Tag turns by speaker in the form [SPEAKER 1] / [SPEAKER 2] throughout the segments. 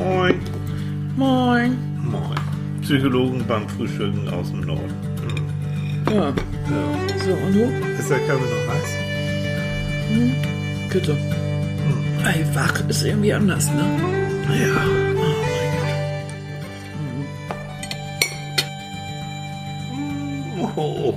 [SPEAKER 1] Moin.
[SPEAKER 2] Moin.
[SPEAKER 1] Moin. Psychologen beim Frühstücken aus dem Norden.
[SPEAKER 2] Ja.
[SPEAKER 1] Ja.
[SPEAKER 2] So, und du?
[SPEAKER 1] Ist der Kaffee noch heiß?
[SPEAKER 2] Bitte. Ey, wach ist irgendwie anders, ne?
[SPEAKER 1] Ja. Oh,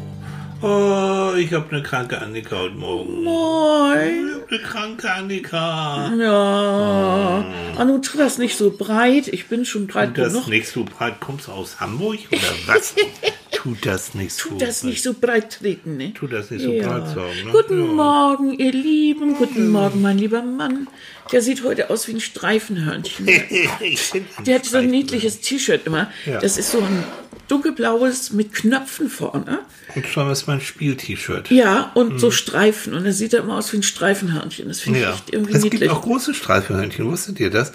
[SPEAKER 1] oh ich habe eine kranke Annika heute Morgen.
[SPEAKER 2] Moin.
[SPEAKER 1] Ich habe eine kranke Annika.
[SPEAKER 2] Ja. Anu, tu das nicht so breit. Ich bin schon breit
[SPEAKER 1] Tut das
[SPEAKER 2] genug.
[SPEAKER 1] nicht so breit? Kommst du aus Hamburg oder was? Tut das nicht so
[SPEAKER 2] Tu das nicht so breit treten, ne?
[SPEAKER 1] Tut das nicht so
[SPEAKER 2] Ja.
[SPEAKER 1] breit sagen, ne?
[SPEAKER 2] Guten
[SPEAKER 1] Ja.
[SPEAKER 2] Morgen, ihr Lieben. Guten Morgen, mein lieber Mann. Der sieht heute aus wie ein Streifenhörnchen.
[SPEAKER 1] ich
[SPEAKER 2] Der hat so ein niedliches T-Shirt immer.
[SPEAKER 1] Ja.
[SPEAKER 2] Das ist so ein dunkelblaues mit Knöpfen vorne.
[SPEAKER 1] Und schon ist mein Spiel-T-Shirt.
[SPEAKER 2] Ja, und so Streifen. Und dann sieht er immer aus wie ein Streifenhörnchen. Das finde ich
[SPEAKER 1] Ja.
[SPEAKER 2] echt irgendwie
[SPEAKER 1] Es
[SPEAKER 2] niedlich.
[SPEAKER 1] gibt auch große Streifenhörnchen, wusstet ihr das?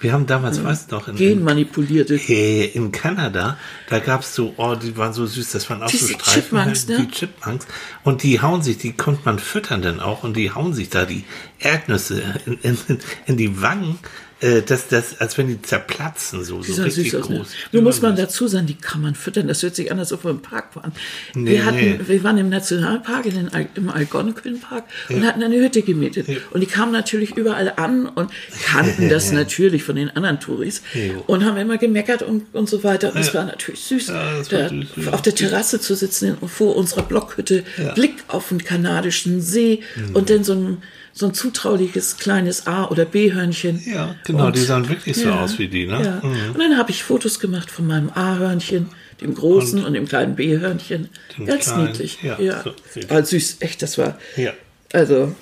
[SPEAKER 1] Wir haben damals, weißt du noch, in, in,
[SPEAKER 2] Genmanipulierte.
[SPEAKER 1] äh, in Kanada, da gab es so, oh, die waren so süß, das waren auch
[SPEAKER 2] Diese
[SPEAKER 1] so Streifenhörnchen,
[SPEAKER 2] Chipmunks, ne?
[SPEAKER 1] die Chipmunks. Und die hauen sich, die konnte man füttern dann auch, und die hauen sich da die Erdnüsse in, in, in die Wangen, äh, das, das, als wenn die zerplatzen, so, so richtig.
[SPEAKER 2] Ne?
[SPEAKER 1] groß.
[SPEAKER 2] Nur muss man
[SPEAKER 1] Ja,
[SPEAKER 2] dazu sagen, die kann man füttern. Das hört sich an, als ob wir im Park waren.
[SPEAKER 1] Nee,
[SPEAKER 2] wir, hatten,
[SPEAKER 1] nee.
[SPEAKER 2] wir waren im Nationalpark, in den, im Algonquin-Park und hatten eine Hütte gemietet. Und die kamen natürlich überall an und kannten das natürlich von den anderen Touris und haben immer gemeckert und, und so weiter. Und es war natürlich süß,
[SPEAKER 1] Ja, war
[SPEAKER 2] da
[SPEAKER 1] süß, ja.
[SPEAKER 2] auf der Terrasse zu sitzen vor unserer Blockhütte,
[SPEAKER 1] Ja.
[SPEAKER 2] Blick auf den kanadischen See
[SPEAKER 1] Mhm.
[SPEAKER 2] und dann so ein, so ein zutrauliches kleines A- oder B-Hörnchen.
[SPEAKER 1] Ja, genau,
[SPEAKER 2] Und-
[SPEAKER 1] die sahen wirklich so
[SPEAKER 2] ja,
[SPEAKER 1] aus wie die, ne?
[SPEAKER 2] Ja. Und dann habe ich Fotos gemacht von meinem A-Hörnchen, dem großen und, dem kleinen B-Hörnchen. Ganz
[SPEAKER 1] kleinen,
[SPEAKER 2] niedlich.
[SPEAKER 1] ja,
[SPEAKER 2] Ja.
[SPEAKER 1] so
[SPEAKER 2] War süß, echt, das war.
[SPEAKER 1] Ja.
[SPEAKER 2] Also,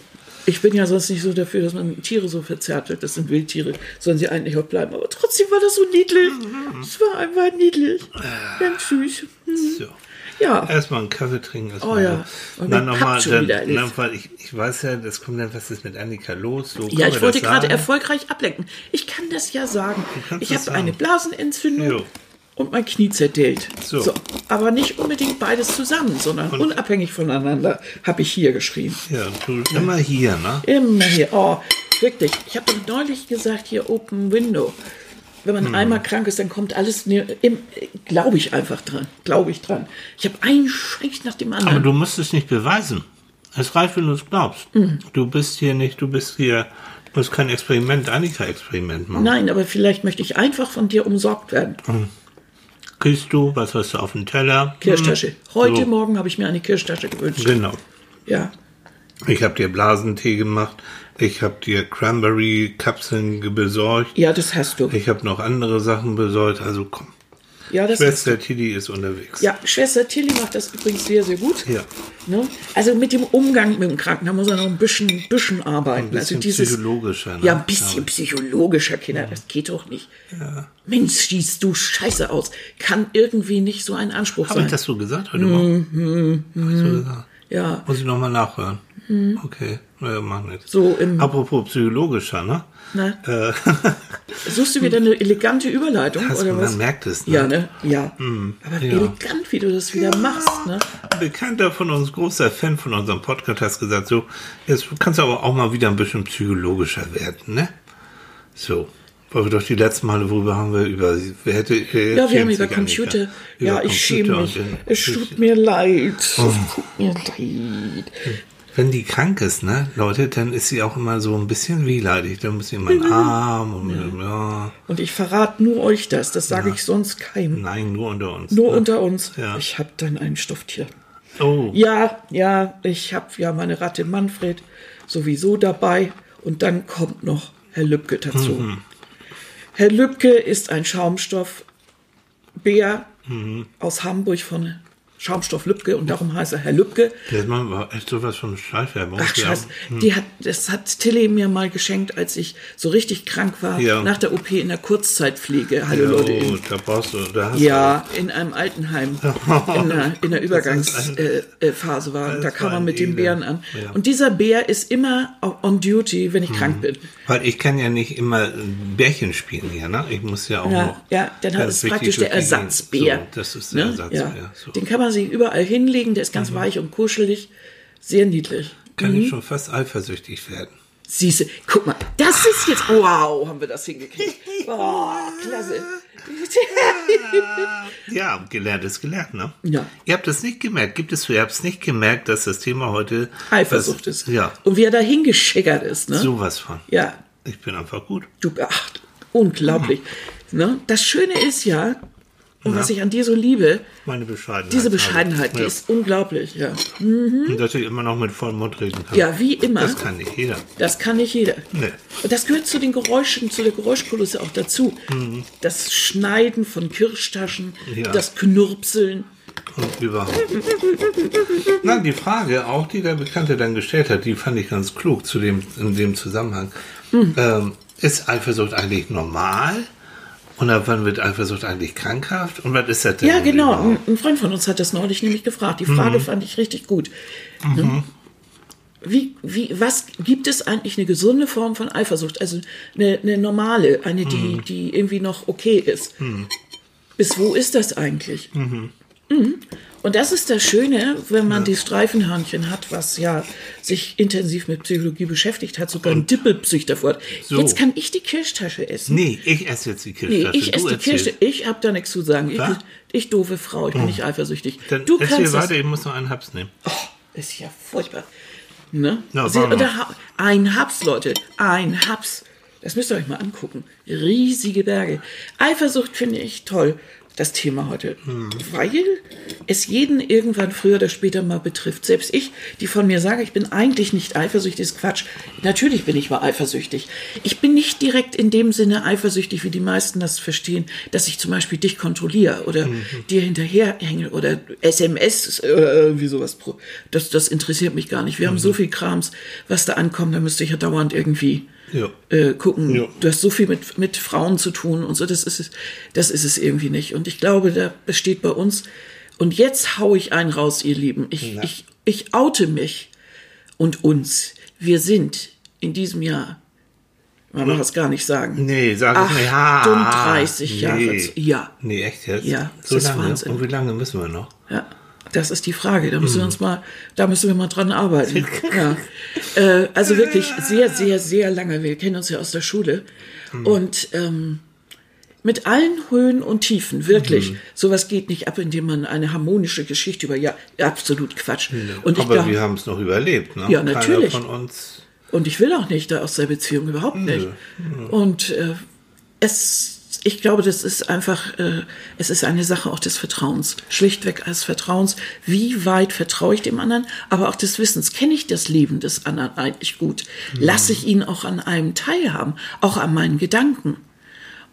[SPEAKER 2] ich bin ja sonst nicht so dafür, dass man Tiere so verzärtelt. Das sind Wildtiere, sollen sie eigentlich auch bleiben. Aber trotzdem war das so niedlich.
[SPEAKER 1] Mhm.
[SPEAKER 2] Es war einfach niedlich. Ganz süß.
[SPEAKER 1] So.
[SPEAKER 2] Ja.
[SPEAKER 1] Erstmal einen Kaffee trinken.
[SPEAKER 2] Oh
[SPEAKER 1] mal
[SPEAKER 2] ja.
[SPEAKER 1] so.
[SPEAKER 2] Und
[SPEAKER 1] Dann nochmal, dann, dann, weil ich, ich weiß ja, das kommt dann, was ist mit Annika los? So,
[SPEAKER 2] Ja, ich wollte gerade erfolgreich ablenken. Ich kann das ja sagen. Ich habe eine Blasenentzündung
[SPEAKER 1] Jo.
[SPEAKER 2] und mein Knie zerdellt.
[SPEAKER 1] So.
[SPEAKER 2] Aber nicht unbedingt beides zusammen, sondern unabhängig voneinander habe ich hier geschrieben.
[SPEAKER 1] Ja, du immer hier, ne?
[SPEAKER 2] Immer hier. Oh, wirklich. Ich habe neulich gesagt, hier Open Window. Wenn
[SPEAKER 1] Hm.
[SPEAKER 2] man einmal krank ist, dann kommt alles, glaube ich einfach dran. Glaube ich dran. Ich habe einen Scheiß nach dem anderen.
[SPEAKER 1] Aber du musst es nicht beweisen. Es reicht, wenn du es glaubst.
[SPEAKER 2] Mhm.
[SPEAKER 1] Du bist hier nicht, du bist hier, du musst kein Experiment, Annika-Experiment machen.
[SPEAKER 2] Nein, aber vielleicht möchte ich einfach von dir umsorgt werden.
[SPEAKER 1] Kriegst du, was hast du auf dem Teller?
[SPEAKER 2] Kirschtasche. Heute
[SPEAKER 1] So.
[SPEAKER 2] Morgen habe ich mir eine Kirschtasche gewünscht.
[SPEAKER 1] Genau.
[SPEAKER 2] Ja.
[SPEAKER 1] Ich habe dir Blasentee gemacht. Ich habe dir Cranberry-Kapseln besorgt.
[SPEAKER 2] Ja, das hast du.
[SPEAKER 1] Ich habe noch andere Sachen besorgt. Also komm.
[SPEAKER 2] Ja, das.
[SPEAKER 1] Schwester Tilly ist unterwegs.
[SPEAKER 2] Ja, Schwester Tilly macht das übrigens sehr, sehr gut.
[SPEAKER 1] Ja.
[SPEAKER 2] Ne? Also mit dem Umgang mit dem Kranken, da muss er noch ein bisschen, bisschen arbeiten.
[SPEAKER 1] Ein bisschen
[SPEAKER 2] also dieses,
[SPEAKER 1] psychologischer. Ne?
[SPEAKER 2] ja, ein bisschen psychologischer, Kinder, das geht doch nicht. Mensch, siehst du scheiße aus. Kann irgendwie nicht so ein Anspruch
[SPEAKER 1] Habe ich
[SPEAKER 2] sein.
[SPEAKER 1] das so gesagt heute Morgen? Hab ich so gesagt?
[SPEAKER 2] Ja,
[SPEAKER 1] Muss ich nochmal nachhören. Okay, naja, mach nicht.
[SPEAKER 2] so im,
[SPEAKER 1] Apropos psychologischer, ne?
[SPEAKER 2] ne?
[SPEAKER 1] Äh,
[SPEAKER 2] Suchst du wieder eine elegante Überleitung,
[SPEAKER 1] hast,
[SPEAKER 2] oder
[SPEAKER 1] man
[SPEAKER 2] was?
[SPEAKER 1] merkt es, ne?
[SPEAKER 2] Ja, ne? Ja. Aber
[SPEAKER 1] ja.
[SPEAKER 2] elegant, wie du das wieder machst, ne?
[SPEAKER 1] Ein Bekannter von uns, großer Fan von unserem Podcast, hat gesagt, so, jetzt kannst du aber auch mal wieder ein bisschen psychologischer werden, ne? So. Weil wir doch die letzten Male, worüber haben wir über, wer hätte, wer
[SPEAKER 2] Ja, wir haben über Computer.
[SPEAKER 1] Annika?
[SPEAKER 2] ja,
[SPEAKER 1] Über
[SPEAKER 2] ich schäme mich. Es tut mir leid. Es tut mir leid.
[SPEAKER 1] Wenn die krank ist, ne, Leute, dann ist sie auch immer so ein bisschen wehleidig. Dann muss sie immer
[SPEAKER 2] Mhm.
[SPEAKER 1] einen Arm und ja.
[SPEAKER 2] Und ich verrate nur euch das. Das sage ich sonst keinem.
[SPEAKER 1] Nein, nur unter uns.
[SPEAKER 2] Nur
[SPEAKER 1] ne?
[SPEAKER 2] unter uns.
[SPEAKER 1] Ja.
[SPEAKER 2] Ich habe dann ein Stofftier.
[SPEAKER 1] Oh,
[SPEAKER 2] Ja, ja, ich habe ja meine Ratte Manfred sowieso dabei. Und dann kommt noch Herr Lübke dazu.
[SPEAKER 1] Mhm.
[SPEAKER 2] Herr Lübke ist ein Schaumstoffbär
[SPEAKER 1] Mhm.
[SPEAKER 2] aus Hamburg von Schaumstoff Lübke und darum heißt er Herr Lübke.
[SPEAKER 1] jetzt machen wir echt sowas von Schleichwerbung.
[SPEAKER 2] Ach
[SPEAKER 1] Ja.
[SPEAKER 2] scheiße, die hat, das hat Tilly mir mal geschenkt, als ich so richtig krank war,
[SPEAKER 1] Ja.
[SPEAKER 2] nach der OP in der Kurzzeitpflege. Hallo Leute,
[SPEAKER 1] Oh,
[SPEAKER 2] in,
[SPEAKER 1] da brauchst du, da hast
[SPEAKER 2] ja, in einem Altenheim, in der, in der Übergangsphase äh, Phase war. Und da kam
[SPEAKER 1] war
[SPEAKER 2] man mit dem. Bären an.
[SPEAKER 1] Ja.
[SPEAKER 2] Und dieser Bär ist immer on duty, wenn ich krank bin.
[SPEAKER 1] du, weil ich kann ja nicht immer ein Bärchen spielen hier, ne? Ich muss ja auch
[SPEAKER 2] Ja,
[SPEAKER 1] noch.
[SPEAKER 2] ja, dann
[SPEAKER 1] ist
[SPEAKER 2] praktisch der Ersatzbär.
[SPEAKER 1] So, das ist der
[SPEAKER 2] Ne?
[SPEAKER 1] Ersatzbär.
[SPEAKER 2] Ja.
[SPEAKER 1] So.
[SPEAKER 2] Den kann man sich überall hinlegen, der ist ganz weich und kuschelig. Sehr niedlich.
[SPEAKER 1] Kann ich schon fast eifersüchtig werden.
[SPEAKER 2] Siehste, guck mal, das ist jetzt, wow, haben wir das hingekriegt. Oh, klasse.
[SPEAKER 1] Ja, gelernt ist gelernt, ne?
[SPEAKER 2] Ja.
[SPEAKER 1] Ihr habt es nicht gemerkt. Gibt es, ihr habt es nicht gemerkt, dass das Thema heute
[SPEAKER 2] Eifersucht
[SPEAKER 1] was-
[SPEAKER 2] ist.
[SPEAKER 1] Ja,
[SPEAKER 2] Und wie er da hingeschickert ist, ne?
[SPEAKER 1] sowas von.
[SPEAKER 2] Ja,
[SPEAKER 1] Ich bin einfach gut.
[SPEAKER 2] du, ach, unglaublich. Ne? Das Schöne ist ja, und was ich an dir so liebe,
[SPEAKER 1] Meine Bescheidenheit.
[SPEAKER 2] diese Bescheidenheit, die
[SPEAKER 1] ja.
[SPEAKER 2] ist unglaublich, ja.
[SPEAKER 1] Und dass ich immer noch mit vollem Mund reden kann.
[SPEAKER 2] Ja, wie immer.
[SPEAKER 1] Das kann nicht jeder.
[SPEAKER 2] Das kann nicht jeder.
[SPEAKER 1] Nee.
[SPEAKER 2] Und das gehört zu den Geräuschen, zu der Geräuschkulisse auch dazu. Das Schneiden von Kirschtaschen,
[SPEAKER 1] Ja.
[SPEAKER 2] das Knurpseln.
[SPEAKER 1] Und überhaupt. Na, die Frage, auch die der Bekannte dann gestellt hat, die fand ich ganz klug zu dem, in dem Zusammenhang.
[SPEAKER 2] Hm.
[SPEAKER 1] Ähm, ist Eifersucht eigentlich normal? Und ab wann wird Eifersucht eigentlich krankhaft? Und was ist das denn?
[SPEAKER 2] Ja, genau.
[SPEAKER 1] überhaupt?
[SPEAKER 2] Ein, Freund von uns hat das neulich nämlich gefragt. Die Frage fand ich richtig gut. Ne? Wie, wie, was gibt es eigentlich eine gesunde Form von Eifersucht? Also eine, eine normale, eine, die, die irgendwie noch okay ist. Bis wo ist das eigentlich? Mhm. Und das ist das Schöne, wenn man die Streifenhörnchen hat, was ja sich intensiv mit Psychologie beschäftigt hat, sogar ein Dippelpsych davor hat.
[SPEAKER 1] So.
[SPEAKER 2] Jetzt kann ich die Kirschtasche essen.
[SPEAKER 1] Nee, ich esse jetzt die
[SPEAKER 2] Nee,
[SPEAKER 1] Kirschtasche.
[SPEAKER 2] ich esse die. Kirsche. Ich habe da nichts zu sagen. Ich, ich doofe Frau, ich bin nicht eifersüchtig.
[SPEAKER 1] Dann
[SPEAKER 2] du kannst
[SPEAKER 1] weiter,
[SPEAKER 2] das.
[SPEAKER 1] ich muss noch einen Haps nehmen.
[SPEAKER 2] Oh, ist ja furchtbar. Ne?
[SPEAKER 1] Na,
[SPEAKER 2] Sie, ha- ein Haps, Leute. Ein Haps. Das müsst ihr euch mal angucken. Riesige Berge. Eifersucht finde ich toll. Das Thema heute.
[SPEAKER 1] Hm.
[SPEAKER 2] Weil es jeden irgendwann früher oder später mal betrifft. Selbst ich, die von mir sage, ich bin eigentlich nicht eifersüchtig, ist Quatsch. Natürlich bin ich mal eifersüchtig. Ich bin nicht direkt in dem Sinne eifersüchtig, wie die meisten das verstehen, dass ich zum Beispiel dich kontrolliere oder
[SPEAKER 1] Mhm.
[SPEAKER 2] dir hinterherhänge oder SMS oder irgendwie sowas. pro- Das, das interessiert mich gar nicht. Wir
[SPEAKER 1] Mhm.
[SPEAKER 2] haben so viel Krams, was da ankommt, da müsste ich ja dauernd irgendwie
[SPEAKER 1] Ja.
[SPEAKER 2] äh, gucken.
[SPEAKER 1] Ja.
[SPEAKER 2] Du hast so viel mit, mit Frauen zu tun und so, das ist es, das ist es irgendwie nicht. Und ich glaube, da besteht bei uns, und jetzt hau ich einen raus, ihr Lieben. Ich,
[SPEAKER 1] Ja.
[SPEAKER 2] ich, ich oute mich und uns. Wir sind in diesem Jahr, man mag es gar nicht sagen,
[SPEAKER 1] Nee, sag es nicht. Ha,
[SPEAKER 2] 38 Jahre.
[SPEAKER 1] nee.
[SPEAKER 2] zu- Ja,
[SPEAKER 1] Nee, echt jetzt?
[SPEAKER 2] Ja, das
[SPEAKER 1] so
[SPEAKER 2] ist
[SPEAKER 1] lange?
[SPEAKER 2] Wahnsinn.
[SPEAKER 1] Und wie lange müssen wir noch?
[SPEAKER 2] ja. Das ist die Frage. Da müssen wir uns mal, da müssen wir mal dran arbeiten. ja. äh, also wirklich sehr, sehr, sehr lange. Wir kennen uns ja aus der Schule.
[SPEAKER 1] Hm.
[SPEAKER 2] Und ähm, mit allen Höhen und Tiefen, wirklich.
[SPEAKER 1] Hm.
[SPEAKER 2] Sowas geht nicht ab, indem man eine harmonische Geschichte über, ja, absolut Quatsch. Und
[SPEAKER 1] Aber
[SPEAKER 2] glaub,
[SPEAKER 1] wir haben es noch überlebt, ne?
[SPEAKER 2] Ja, natürlich.
[SPEAKER 1] Keiner von uns.
[SPEAKER 2] und ich will auch nicht da aus der Beziehung, überhaupt nicht. Und äh, es, ich glaube, das ist einfach, äh, es ist eine Sache auch des Vertrauens. Schlichtweg des Vertrauens. Wie weit vertraue ich dem anderen? Aber auch des Wissens. Kenne ich das Leben des anderen eigentlich gut? Lasse ich ihn auch an einem teilhaben? Auch an meinen Gedanken?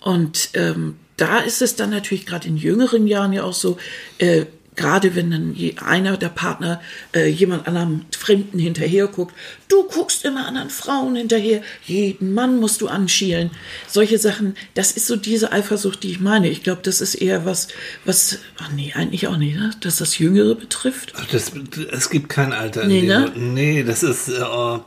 [SPEAKER 2] Und ähm, da ist es dann natürlich gerade in jüngeren Jahren ja auch so, äh, gerade wenn dann einer der Partner äh, jemand anderem Fremden hinterher guckt, du guckst immer anderen Frauen hinterher, jeden Mann musst du anschielen. Solche Sachen, das ist so diese Eifersucht, die ich meine. Ich glaube, das ist eher was, was, ach nee, eigentlich auch nicht, ne? dass das Jüngere betrifft.
[SPEAKER 1] Ach, Das, es gibt kein Alter. in
[SPEAKER 2] Nee,
[SPEAKER 1] dem
[SPEAKER 2] ne?
[SPEAKER 1] Nee, das ist. Äh, oh,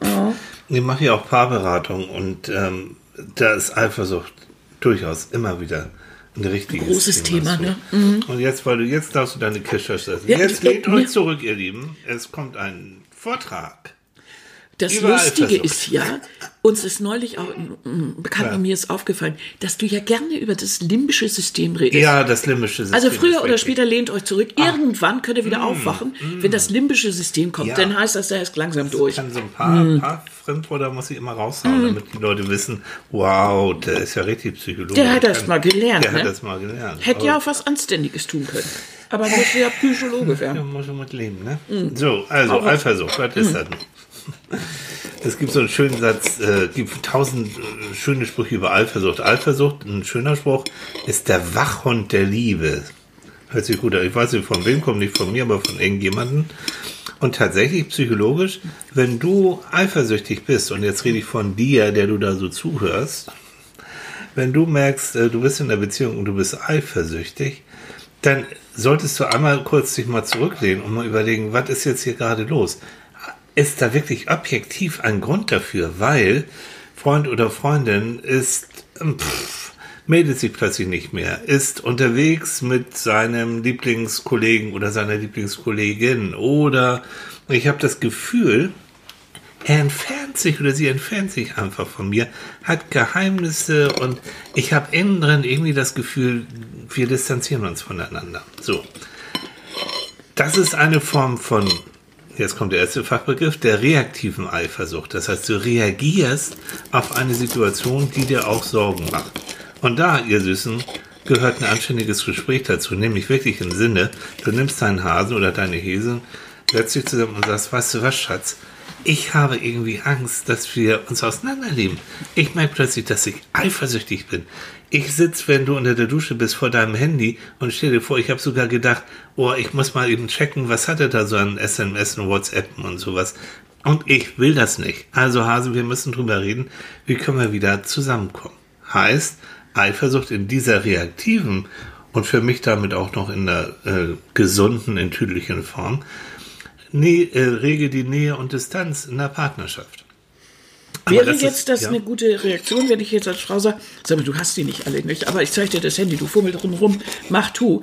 [SPEAKER 1] Ich mache ja auch Paarberatung und ähm, da ist Eifersucht durchaus immer wieder ein richtiges
[SPEAKER 2] Großes Thema,
[SPEAKER 1] so.
[SPEAKER 2] ne? Mhm.
[SPEAKER 1] Und jetzt, weil du jetzt darfst du deine Kirsche essen.
[SPEAKER 2] Ja,
[SPEAKER 1] jetzt
[SPEAKER 2] ja.
[SPEAKER 1] euch zurück, ihr Lieben. Es kommt ein Vortrag.
[SPEAKER 2] Das
[SPEAKER 1] Über
[SPEAKER 2] Lustige
[SPEAKER 1] Eifersucht.
[SPEAKER 2] ist ja, uns ist neulich auch, ein Bekannter
[SPEAKER 1] Ja.
[SPEAKER 2] mir ist aufgefallen, dass du ja gerne über das limbische System redest.
[SPEAKER 1] Ja, das limbische System.
[SPEAKER 2] Also früher oder später lehnt euch zurück. Irgendwann könnt ihr wieder aufwachen. Wenn das limbische System kommt,
[SPEAKER 1] Ja.
[SPEAKER 2] dann heißt das, der ist langsam durch.
[SPEAKER 1] Ich kann so ein paar,
[SPEAKER 2] Mhm.
[SPEAKER 1] paar Fremdwörter muss ich immer raushauen, damit die Leute wissen, wow, der ist ja richtig Psychologe.
[SPEAKER 2] Der hat das mal gelernt,
[SPEAKER 1] Der
[SPEAKER 2] ne?
[SPEAKER 1] hat das mal gelernt.
[SPEAKER 2] Hätte ja auch was Anständiges tun können. Aber muss ja Psychologe
[SPEAKER 1] Ja,
[SPEAKER 2] werden.
[SPEAKER 1] muss schon mit leben, ne?
[SPEAKER 2] Mhm.
[SPEAKER 1] So, also Eifersucht, was ist das? Es gibt so einen schönen Satz, äh, gibt tausend äh, schöne Sprüche über Eifersucht. Eifersucht, ein schöner Spruch, ist der Wachhund der Liebe. Hört sich gut an. Ich weiß nicht von wem, kommt nicht von mir, aber von irgendjemandem. Und tatsächlich psychologisch, wenn du eifersüchtig bist, und jetzt rede ich von dir, der du da so zuhörst, wenn du merkst, äh, du bist in der Beziehung und du bist eifersüchtig, dann solltest du einmal kurz dich mal zurücklehnen und mal überlegen, was ist jetzt hier gerade los? Ist da wirklich objektiv ein Grund dafür? Weil Freund oder Freundin ist, pff, meldet sich plötzlich nicht mehr, ist unterwegs mit seinem Lieblingskollegen oder seiner Lieblingskollegin oder ich habe das Gefühl, er entfernt sich oder sie entfernt sich einfach von mir, hat Geheimnisse und ich habe innen drin irgendwie das Gefühl, wir distanzieren uns voneinander. So. Das ist eine Form von, jetzt kommt der erste Fachbegriff, der reaktiven Eifersucht. Das heißt, du reagierst auf eine Situation, die dir auch Sorgen macht. Und da, ihr Süßen, gehört ein anständiges Gespräch dazu, nämlich wirklich im Sinne, du nimmst deinen Hasen oder deine Häse, setzt dich zusammen und sagst, weißt du was, Schatz, ich habe irgendwie Angst, dass wir uns auseinanderleben. Ich merke plötzlich, dass ich eifersüchtig bin. Ich sitze, wenn du unter der Dusche bist, vor deinem Handy und stell dir vor, ich habe sogar gedacht, oh, ich muss mal eben checken, was hat er da so an SMS und WhatsApp und sowas. Und ich will das nicht. Also Hase, wir müssen drüber reden, wie können wir wieder zusammenkommen. Heißt, Eifersucht in dieser reaktiven und für mich damit auch noch in der äh, gesunden, enttüdlichen Form, nee, äh, rege die Nähe und Distanz in der Partnerschaft.
[SPEAKER 2] Wäre das jetzt ist, das ja. eine gute Reaktion, wenn ich jetzt als Frau sage, sag mal, du hast die nicht alle nicht, aber ich zeige dir das Handy, du fummel drin rum, mach tu.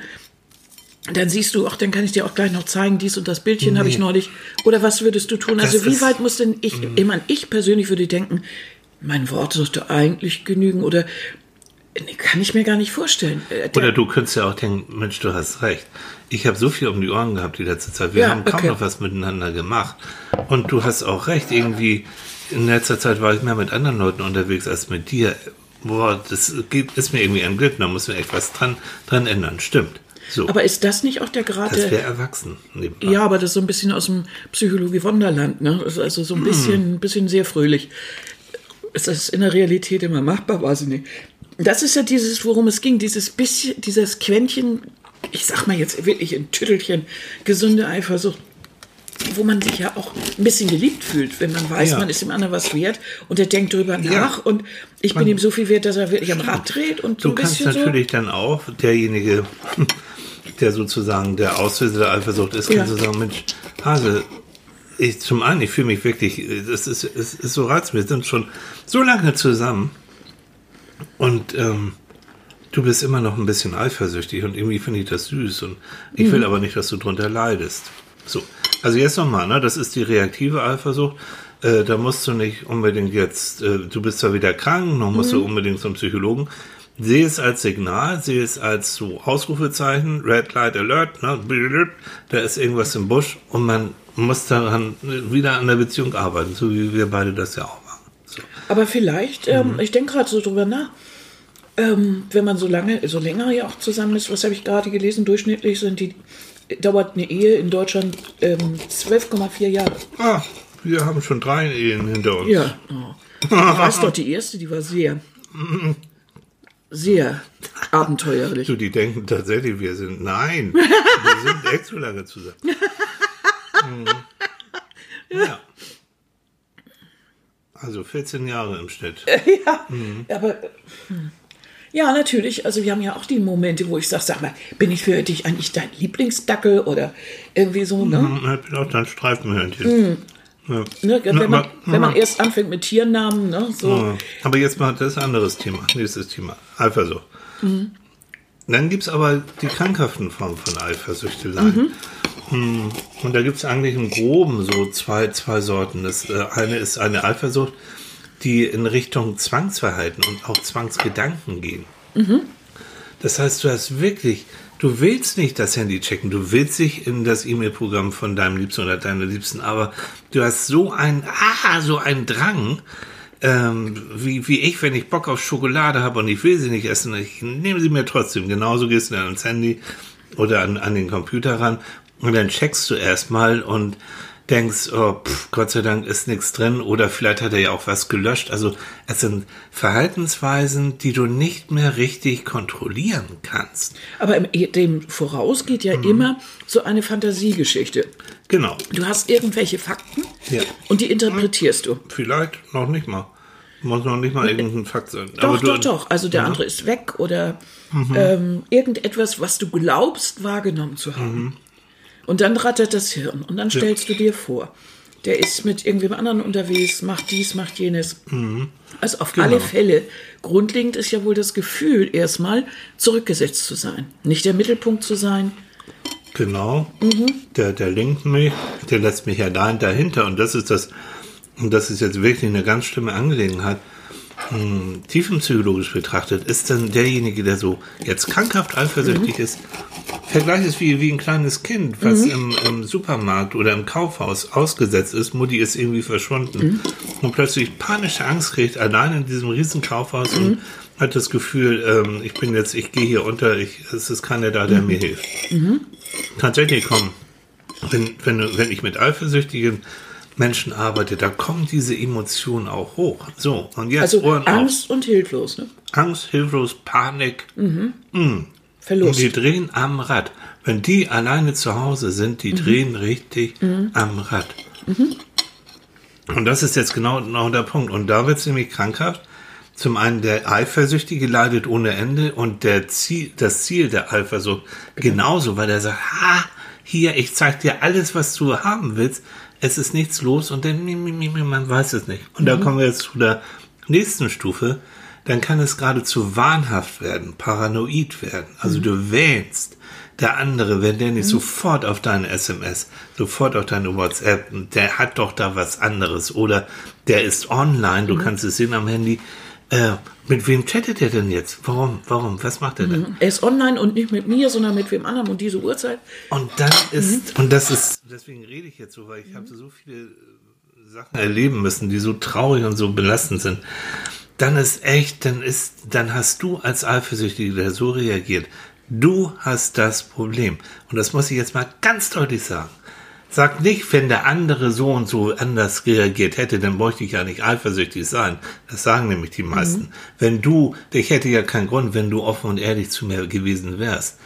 [SPEAKER 2] Dann siehst du, ach, dann kann ich dir auch gleich noch zeigen, dies und das Bildchen nee. habe ich neulich. Oder was würdest du tun? Also das wie weit muss denn ich, ich meine, ich persönlich würde denken, mein Wort sollte eigentlich genügen oder kann ich mir gar nicht vorstellen.
[SPEAKER 1] Äh, der Oder du könntest ja auch denken, Mensch, du hast recht. Ich habe so viel um die Ohren gehabt die letzte Zeit. Wir ja, haben kaum okay. noch was miteinander gemacht. Und du hast auch recht, irgendwie in letzter Zeit war ich mehr mit anderen Leuten unterwegs als mit dir. Boah, das ist mir irgendwie ein Glück, da muss man echt was dran, dran ändern. Stimmt. So.
[SPEAKER 2] Aber ist das nicht auch der gerade?
[SPEAKER 1] Das wäre erwachsen.
[SPEAKER 2] Nebenbei. Ja, aber das ist so ein bisschen aus dem Psychologie Wunderland, ne? Also so ein bisschen, mm. bisschen sehr fröhlich. Ist das in der Realität immer machbar? Weiß ich nicht. Das ist ja dieses, worum es ging, dieses bisschen, dieses Quäntchen, ich sag mal jetzt wirklich ein Tüttelchen, gesunde Eifersucht, wo man sich ja auch ein bisschen geliebt fühlt, wenn man weiß, ja. man ist dem anderen was wert und er denkt drüber nach ja. und ich man, bin ihm so viel wert, dass er wirklich am Rad dreht und
[SPEAKER 1] so ein bisschen Du kannst natürlich
[SPEAKER 2] so.
[SPEAKER 1] dann auch derjenige, der sozusagen der Auslöser der Eifersucht ist, ja. kannst du sagen, Mensch, Hase, ich, zum einen, ich fühle mich wirklich, das ist, es ist so reizend, wir sind schon so lange zusammen und ähm, du bist immer noch ein bisschen eifersüchtig und irgendwie finde ich das süß und ich will mhm. aber nicht, dass du drunter leidest. So, also jetzt nochmal, ne, das ist die reaktive Eifersucht. Äh, da musst du nicht unbedingt jetzt, äh, du bist zwar wieder krank, noch musst mhm. du unbedingt zum Psychologen. Sehe es als Signal, sehe es als so Ausrufezeichen, Red Light Alert, ne, da ist irgendwas im Busch und man muss daran wieder an der Beziehung arbeiten, so wie wir beide das ja auch
[SPEAKER 2] aber vielleicht, ähm, mhm. ich denke gerade so drüber nach, ähm, wenn man so lange, so länger ja auch zusammen ist, was habe ich gerade gelesen, durchschnittlich sind die, dauert eine Ehe in Deutschland ähm, 12,4 Jahre.
[SPEAKER 1] Ah, wir haben schon drei Ehen hinter uns.
[SPEAKER 2] Ja. Oh. Du weißt doch, die erste, die war sehr, sehr abenteuerlich.
[SPEAKER 1] Du, die denken tatsächlich, wir sind, nein, wir sind echt zu lange zusammen. Mhm. Ja. Also 14 Jahre im Schnitt.
[SPEAKER 2] ja, mhm. aber hm. Ja, natürlich. Also wir haben ja auch die Momente, wo ich sage, sag mal, bin ich für dich eigentlich dein Lieblingsdackel oder irgendwie so, ne?
[SPEAKER 1] Mhm, ich bin auch dein Streifenhörnchen. Mhm.
[SPEAKER 2] Ja. Ne, wenn, man, aber, wenn man erst anfängt mit Tiernamen, ne? So.
[SPEAKER 1] Aber jetzt mal das anderes Thema, nächstes Thema. Eifersucht. Mhm. Dann gibt es aber die krankhaften Formen von Eifersüchteleien. Mhm. Hm, und da gibt es eigentlich im Groben so zwei, zwei Sorten. Das äh, eine ist eine Eifersucht, die in Richtung Zwangsverhalten und auch Zwangsgedanken gehen. Mhm. Das heißt, du hast wirklich, du willst nicht das Handy checken, du willst dich in das E-Mail-Programm von deinem Liebsten oder deiner Liebsten, aber du hast so ein, ah, so einen Drang, ähm, wie, wie ich, wenn ich Bock auf Schokolade habe und ich will sie nicht essen, ich nehme sie mir trotzdem. Genauso gehst du dann ans Handy oder an, an den Computer ran und dann checkst du erstmal und denkst, oh, pff, Gott sei Dank ist nichts drin oder vielleicht hat er ja auch was gelöscht. Also es sind Verhaltensweisen, die du nicht mehr richtig kontrollieren kannst.
[SPEAKER 2] Aber dem voraus geht ja mhm. immer so eine Fantasiegeschichte.
[SPEAKER 1] Genau.
[SPEAKER 2] Du hast irgendwelche Fakten ja. und die interpretierst du.
[SPEAKER 1] Vielleicht noch nicht mal. Muss noch nicht mal irgendein Fakt sein.
[SPEAKER 2] Doch, doch, doch. Also der ja. andere ist weg oder mhm. ähm, irgendetwas, was du glaubst wahrgenommen zu haben. Mhm. Und dann rattert das Hirn und dann stellst ja. du dir vor, der ist mit irgendwem anderen unterwegs, macht dies, macht jenes. Mhm. Also auf genau. alle Fälle, grundlegend ist ja wohl das Gefühl, erstmal zurückgesetzt zu sein, nicht der Mittelpunkt zu sein.
[SPEAKER 1] Genau, mhm. der, der lenkt mich, der lässt mich allein dahinter und das ist das und das ist jetzt wirklich eine ganz schlimme Angelegenheit, mh, tiefenpsychologisch betrachtet, ist dann derjenige, der so jetzt krankhaft eifersüchtig ist, Vergleich ist wie, wie ein kleines Kind, was im, im Supermarkt oder im Kaufhaus ausgesetzt ist. Mutti ist irgendwie verschwunden und plötzlich panische Angst kriegt, allein in diesem riesen Kaufhaus und hat das Gefühl, ähm, ich bin jetzt, ich gehe hier unter, ich, es ist keiner da, der mir hilft. Tatsächlich kommen, wenn, wenn, wenn ich mit eifersüchtigen Menschen arbeite, da kommen diese Emotionen auch hoch. So, und jetzt
[SPEAKER 2] Also
[SPEAKER 1] Ohren auf.
[SPEAKER 2] Angst und hilflos, ne?
[SPEAKER 1] Angst, hilflos, Panik. Und
[SPEAKER 2] Verlust.
[SPEAKER 1] die drehen am Rad. Wenn die alleine zu Hause sind, die drehen richtig am Rad. Und das ist jetzt genau, genau der Punkt. Und da wird es nämlich krankhaft. Zum einen der Eifersüchtige leidet ohne Ende und der Ziel, das Ziel der Eifersucht genauso, weil er sagt, ha, hier, ich zeig dir alles, was du haben willst. Es ist nichts los und dann, man weiß es nicht. Und da kommen wir jetzt zu der nächsten Stufe. Dann kann es geradezu wahnhaft werden, paranoid werden. Also du wähnst, der andere, wenn der nicht sofort auf deine SMS, sofort auf deine WhatsApp, der hat doch da was anderes oder der ist online, du kannst es sehen am Handy. Äh, mit wem chattet er denn jetzt? Warum? Warum? Was macht er denn?
[SPEAKER 2] Er ist online und nicht mit mir, sondern mit wem anderem um diese Uhrzeit.
[SPEAKER 1] Und dann ist, und das ist, deswegen rede ich jetzt so, weil ich habe so viele äh, Sachen erleben müssen, die so traurig und so belastend sind. Dann ist echt, dann ist, dann hast du als Eifersüchtiger, der so reagiert, du hast das Problem. Und das muss ich jetzt mal ganz deutlich sagen. Sag nicht, wenn der andere so und so anders reagiert hätte, dann bräuchte ich ja nicht eifersüchtig sein. Das sagen nämlich die meisten. Wenn du, ich hätte ja keinen Grund, wenn du offen und ehrlich zu mir gewesen wärst.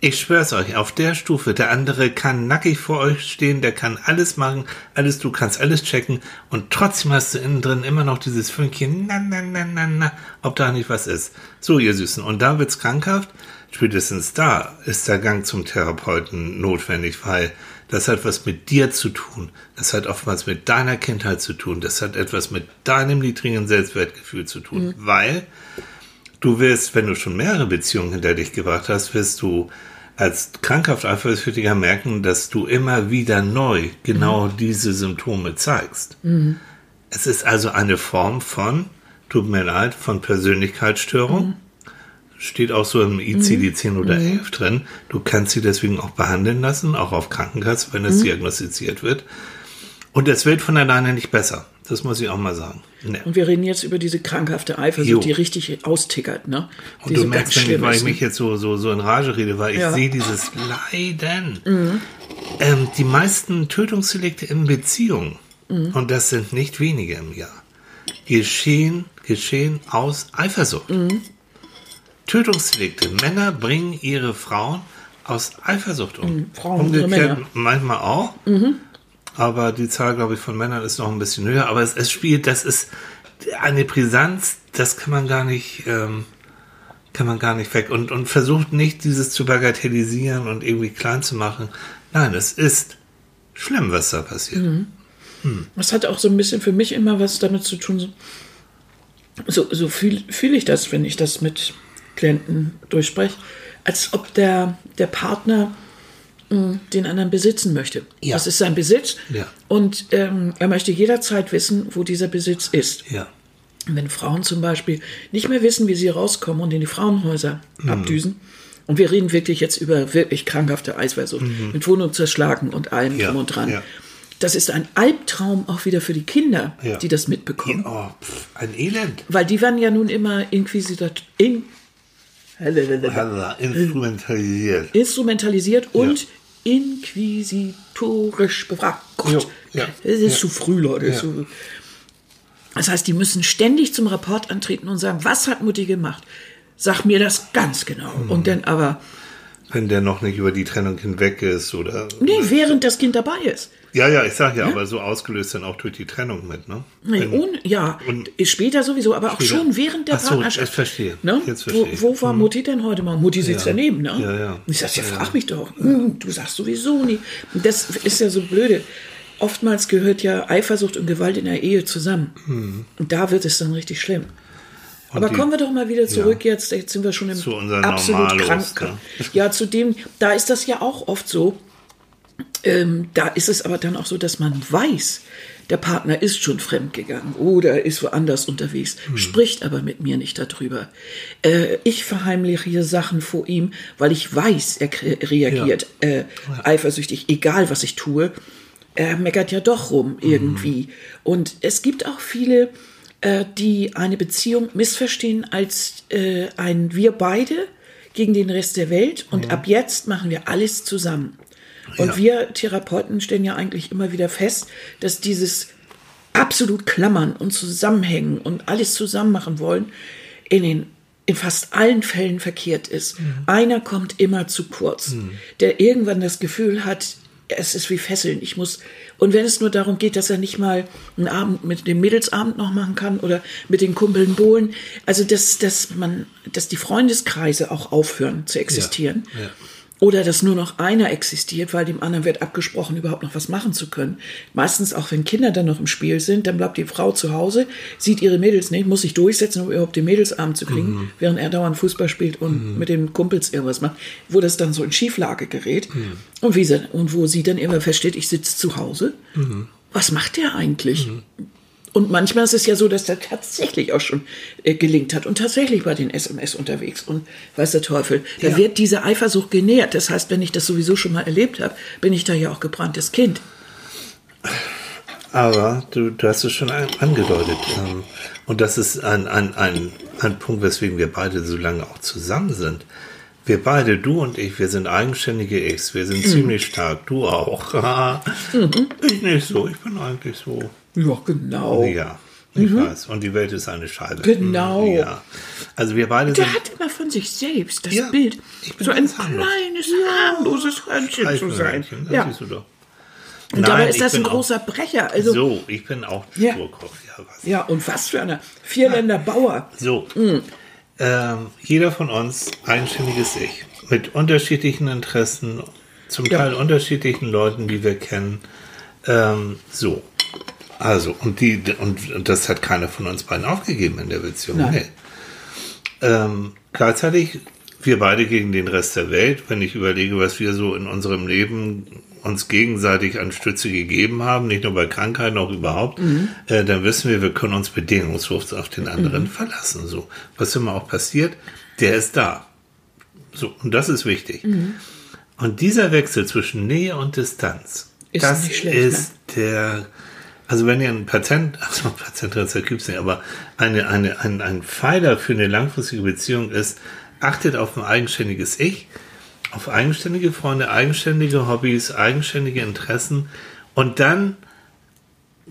[SPEAKER 1] Ich schwör's euch, auf der Stufe, der andere kann nackig vor euch stehen, der kann alles machen, alles, du kannst alles checken und trotzdem hast du innen drin immer noch dieses Fünkchen, na, na, na, na, na, ob da nicht was ist. So, ihr Süßen. Und da wird's krankhaft. Spätestens da ist der Gang zum Therapeuten notwendig, weil das hat was mit dir zu tun. Das hat oftmals mit deiner Kindheit zu tun. Das hat etwas mit deinem niedrigen Selbstwertgefühl zu tun, weil du wirst, wenn du schon mehrere Beziehungen hinter dich gebracht hast, wirst du als krankhaft Eifersüchtiger merken, dass du immer wieder neu genau diese Symptome zeigst. Es ist also eine Form von, tut mir leid, von Persönlichkeitsstörung. Steht auch so im ICD-10 oder 11 drin. Du kannst sie deswegen auch behandeln lassen, auch auf Krankenkasse, wenn es diagnostiziert wird. Und es wird von alleine nicht besser. Das muss ich auch mal sagen. Nee.
[SPEAKER 2] Und wir reden jetzt über diese krankhafte Eifersucht,
[SPEAKER 1] Jo.
[SPEAKER 2] die richtig austickert, ne?
[SPEAKER 1] Und du merkst nämlich,
[SPEAKER 2] schlimm
[SPEAKER 1] weil
[SPEAKER 2] ist,
[SPEAKER 1] ich
[SPEAKER 2] ne?
[SPEAKER 1] mich jetzt so, so, so in Rage rede, weil ich
[SPEAKER 2] Ja. Mhm.
[SPEAKER 1] sehe dieses Leiden. Ähm, die meisten Tötungsdelikte in Beziehungen,
[SPEAKER 2] Mhm.
[SPEAKER 1] und das sind nicht wenige im Jahr, geschehen, geschehen aus Eifersucht.
[SPEAKER 2] Mhm.
[SPEAKER 1] Tötungsdelikte. Männer bringen ihre Frauen aus Eifersucht um.
[SPEAKER 2] Mhm. Frauen,
[SPEAKER 1] Umgekehrt manchmal auch. Aber die Zahl, glaube ich, von Männern ist noch ein bisschen höher. Aber es, es spielt, das ist eine Brisanz, das kann man gar nicht, ähm, kann man gar nicht weg. Und, und versucht nicht, dieses zu bagatellisieren und irgendwie klein zu machen. Nein, es ist schlimm, was da passiert.
[SPEAKER 2] Das hat auch so ein bisschen für mich immer was damit zu tun. so- So, so fühle fühl ich das, wenn ich das mit Klienten durchspreche, als ob der, der Partner mh, den anderen besitzen möchte.
[SPEAKER 1] Ja.
[SPEAKER 2] Das ist sein Besitz
[SPEAKER 1] Ja.
[SPEAKER 2] und ähm, er möchte jederzeit wissen, wo dieser Besitz ist.
[SPEAKER 1] Ja.
[SPEAKER 2] Wenn Frauen zum Beispiel nicht mehr wissen, wie sie rauskommen und in die Frauenhäuser
[SPEAKER 1] Mhm.
[SPEAKER 2] abdüsen, und wir reden wirklich jetzt über wirklich krankhafte Eisversucht, mit Wohnung zerschlagen und allem
[SPEAKER 1] Mhm.
[SPEAKER 2] Drum und dran. Das ist ein Albtraum auch wieder für die Kinder,
[SPEAKER 1] Ja.
[SPEAKER 2] die das mitbekommen.
[SPEAKER 1] Oh, pff, ein Elend.
[SPEAKER 2] Weil die werden ja nun immer inquisitat, in,
[SPEAKER 1] Instrumentalisiert.
[SPEAKER 2] instrumentalisiert und inquisitorisch befragt. Gott,
[SPEAKER 1] ja,
[SPEAKER 2] das ist
[SPEAKER 1] ja.
[SPEAKER 2] zu früh, Leute.
[SPEAKER 1] Ja.
[SPEAKER 2] So. Das heißt, die müssen ständig zum Rapport antreten und sagen, was hat Mutti gemacht? Sag mir das ganz genau.
[SPEAKER 1] Mhm.
[SPEAKER 2] Und dann aber,
[SPEAKER 1] Wenn der noch nicht über die Trennung hinweg ist oder.
[SPEAKER 2] nee, während das Kind dabei ist.
[SPEAKER 1] Ja, ja, ich sag ja, aber so ausgelöst dann auch durch die Trennung mit, ne?
[SPEAKER 2] Nee,
[SPEAKER 1] Wenn-
[SPEAKER 2] ohne, ja,
[SPEAKER 1] und-
[SPEAKER 2] später sowieso, aber auch
[SPEAKER 1] Später.
[SPEAKER 2] schon während der
[SPEAKER 1] Ach so,
[SPEAKER 2] Partnerschaft.
[SPEAKER 1] ich verstehe.
[SPEAKER 2] Ne?
[SPEAKER 1] Jetzt
[SPEAKER 2] wo,
[SPEAKER 1] verstehe ich.
[SPEAKER 2] wo war Mutti denn heute mal? Mutti sitzt
[SPEAKER 1] Ja.
[SPEAKER 2] daneben, ne?
[SPEAKER 1] Ja, ja.
[SPEAKER 2] Und ich sag, ja, frag mich doch. Hm, du sagst sowieso nie. Und das ist ja so blöde. Oftmals gehört ja Eifersucht und Gewalt in der Ehe zusammen. Und da wird es dann richtig schlimm. Aber
[SPEAKER 1] die-
[SPEAKER 2] kommen wir doch mal wieder zurück jetzt. Jetzt sind wir schon im
[SPEAKER 1] Zu
[SPEAKER 2] absolut
[SPEAKER 1] Normalos,
[SPEAKER 2] krank.
[SPEAKER 1] ne?
[SPEAKER 2] Ja, zu dem, da ist das ja auch oft so. Ähm, da ist es aber dann auch so, dass man weiß, der Partner ist schon fremdgegangen oder ist woanders unterwegs, spricht aber mit mir nicht darüber. Äh, ich verheimliche Sachen vor ihm, weil ich weiß, er reagiert äh, eifersüchtig, egal was ich tue. Er meckert ja doch rum irgendwie. Und es gibt auch viele, äh, die eine Beziehung missverstehen als äh, ein Wir beide gegen den Rest der Welt und ab jetzt machen wir alles zusammen. Und
[SPEAKER 1] Ja.
[SPEAKER 2] wir Therapeuten stellen ja eigentlich immer wieder fest, dass dieses absolut klammern und zusammenhängen und alles zusammen machen wollen, in den in fast allen Fällen verkehrt ist. Einer kommt immer zu kurz, der irgendwann das Gefühl hat, es ist wie Fesseln. Ich muss, und wenn es nur darum geht, dass er nicht mal einen Abend mit dem Mädelsabend noch machen kann oder mit den Kumpeln bohlen, also dass, dass man, dass die Freundeskreise auch aufhören zu existieren.
[SPEAKER 1] ja.
[SPEAKER 2] Oder dass nur noch einer existiert, weil dem anderen wird abgesprochen, überhaupt noch was machen zu können. Meistens auch, wenn Kinder dann noch im Spiel sind, dann bleibt die Frau zu Hause, sieht ihre Mädels nicht, muss sich durchsetzen, um überhaupt den Mädelsabend zu kriegen, während er dauernd Fußball spielt und mit den Kumpels irgendwas macht, wo das dann so in Schieflage gerät. Und, wie sie, und wo sie dann immer versteht, ich sitze zu Hause. Was macht der eigentlich? Und manchmal ist es ja so, dass der tatsächlich auch schon äh, gelingt hat und tatsächlich bei den SMS unterwegs und weiß der Teufel. Da
[SPEAKER 1] Ja.
[SPEAKER 2] wird diese Eifersucht genährt. Das heißt, wenn ich das sowieso schon mal erlebt habe, bin ich da ja auch gebranntes Kind.
[SPEAKER 1] Aber du, du hast es schon an- angedeutet. Ähm, und das ist ein, ein, ein, ein Punkt, weswegen wir beide so lange auch zusammen sind. Wir beide, du und ich, wir sind eigenständige Ichs. Wir sind ziemlich stark. Du auch. Ich nicht so. Ich bin eigentlich so.
[SPEAKER 2] Ja, genau.
[SPEAKER 1] Ja, ich weiß. Und die Welt ist eine Scheibe.
[SPEAKER 2] Genau.
[SPEAKER 1] Ja. Also wir beide.
[SPEAKER 2] Der hat immer von sich selbst das
[SPEAKER 1] Ja,
[SPEAKER 2] Bild,
[SPEAKER 1] ich bin
[SPEAKER 2] so ein
[SPEAKER 1] harmlos.
[SPEAKER 2] kleines, harmloses Hörnchen zu sein.
[SPEAKER 1] Das
[SPEAKER 2] Ja.
[SPEAKER 1] siehst du doch.
[SPEAKER 2] Und dabei
[SPEAKER 1] Nein,
[SPEAKER 2] ist
[SPEAKER 1] ich
[SPEAKER 2] das ein
[SPEAKER 1] bin auch-
[SPEAKER 2] großer Brecher. Also,
[SPEAKER 1] So, ich bin auch
[SPEAKER 2] Ja.
[SPEAKER 1] Sturkopf. Ja, was?
[SPEAKER 2] ja, und was für einer Vierländer Bauer.
[SPEAKER 1] So,
[SPEAKER 2] Mm.
[SPEAKER 1] ähm, jeder von uns eigenständiges Ich mit unterschiedlichen Interessen, zum
[SPEAKER 2] Ja.
[SPEAKER 1] Teil unterschiedlichen Leuten, die wir kennen. Ähm, so, also und die und, und das hat keiner von uns beiden aufgegeben in der Beziehung.
[SPEAKER 2] Nein.
[SPEAKER 1] Nee. Ähm, gleichzeitig wir beide gegen den Rest der Welt, wenn ich überlege, was wir so in unserem Leben uns gegenseitig an Stütze gegeben haben, nicht nur bei Krankheiten, auch überhaupt, äh, dann wissen wir, wir können uns bedingungslos auf den anderen verlassen. So, was immer auch passiert, der ist da. So, und das ist wichtig. Und dieser Wechsel zwischen Nähe und Distanz,
[SPEAKER 2] Ist
[SPEAKER 1] das
[SPEAKER 2] schlecht, ne?
[SPEAKER 1] ist der, also wenn ihr ein Patent, also Patentrezept gibt's nicht, aber eine, eine, ein, ein Pfeiler für eine langfristige Beziehung ist, achtet auf ein eigenständiges Ich, auf eigenständige Freunde, eigenständige Hobbys, eigenständige Interessen und dann,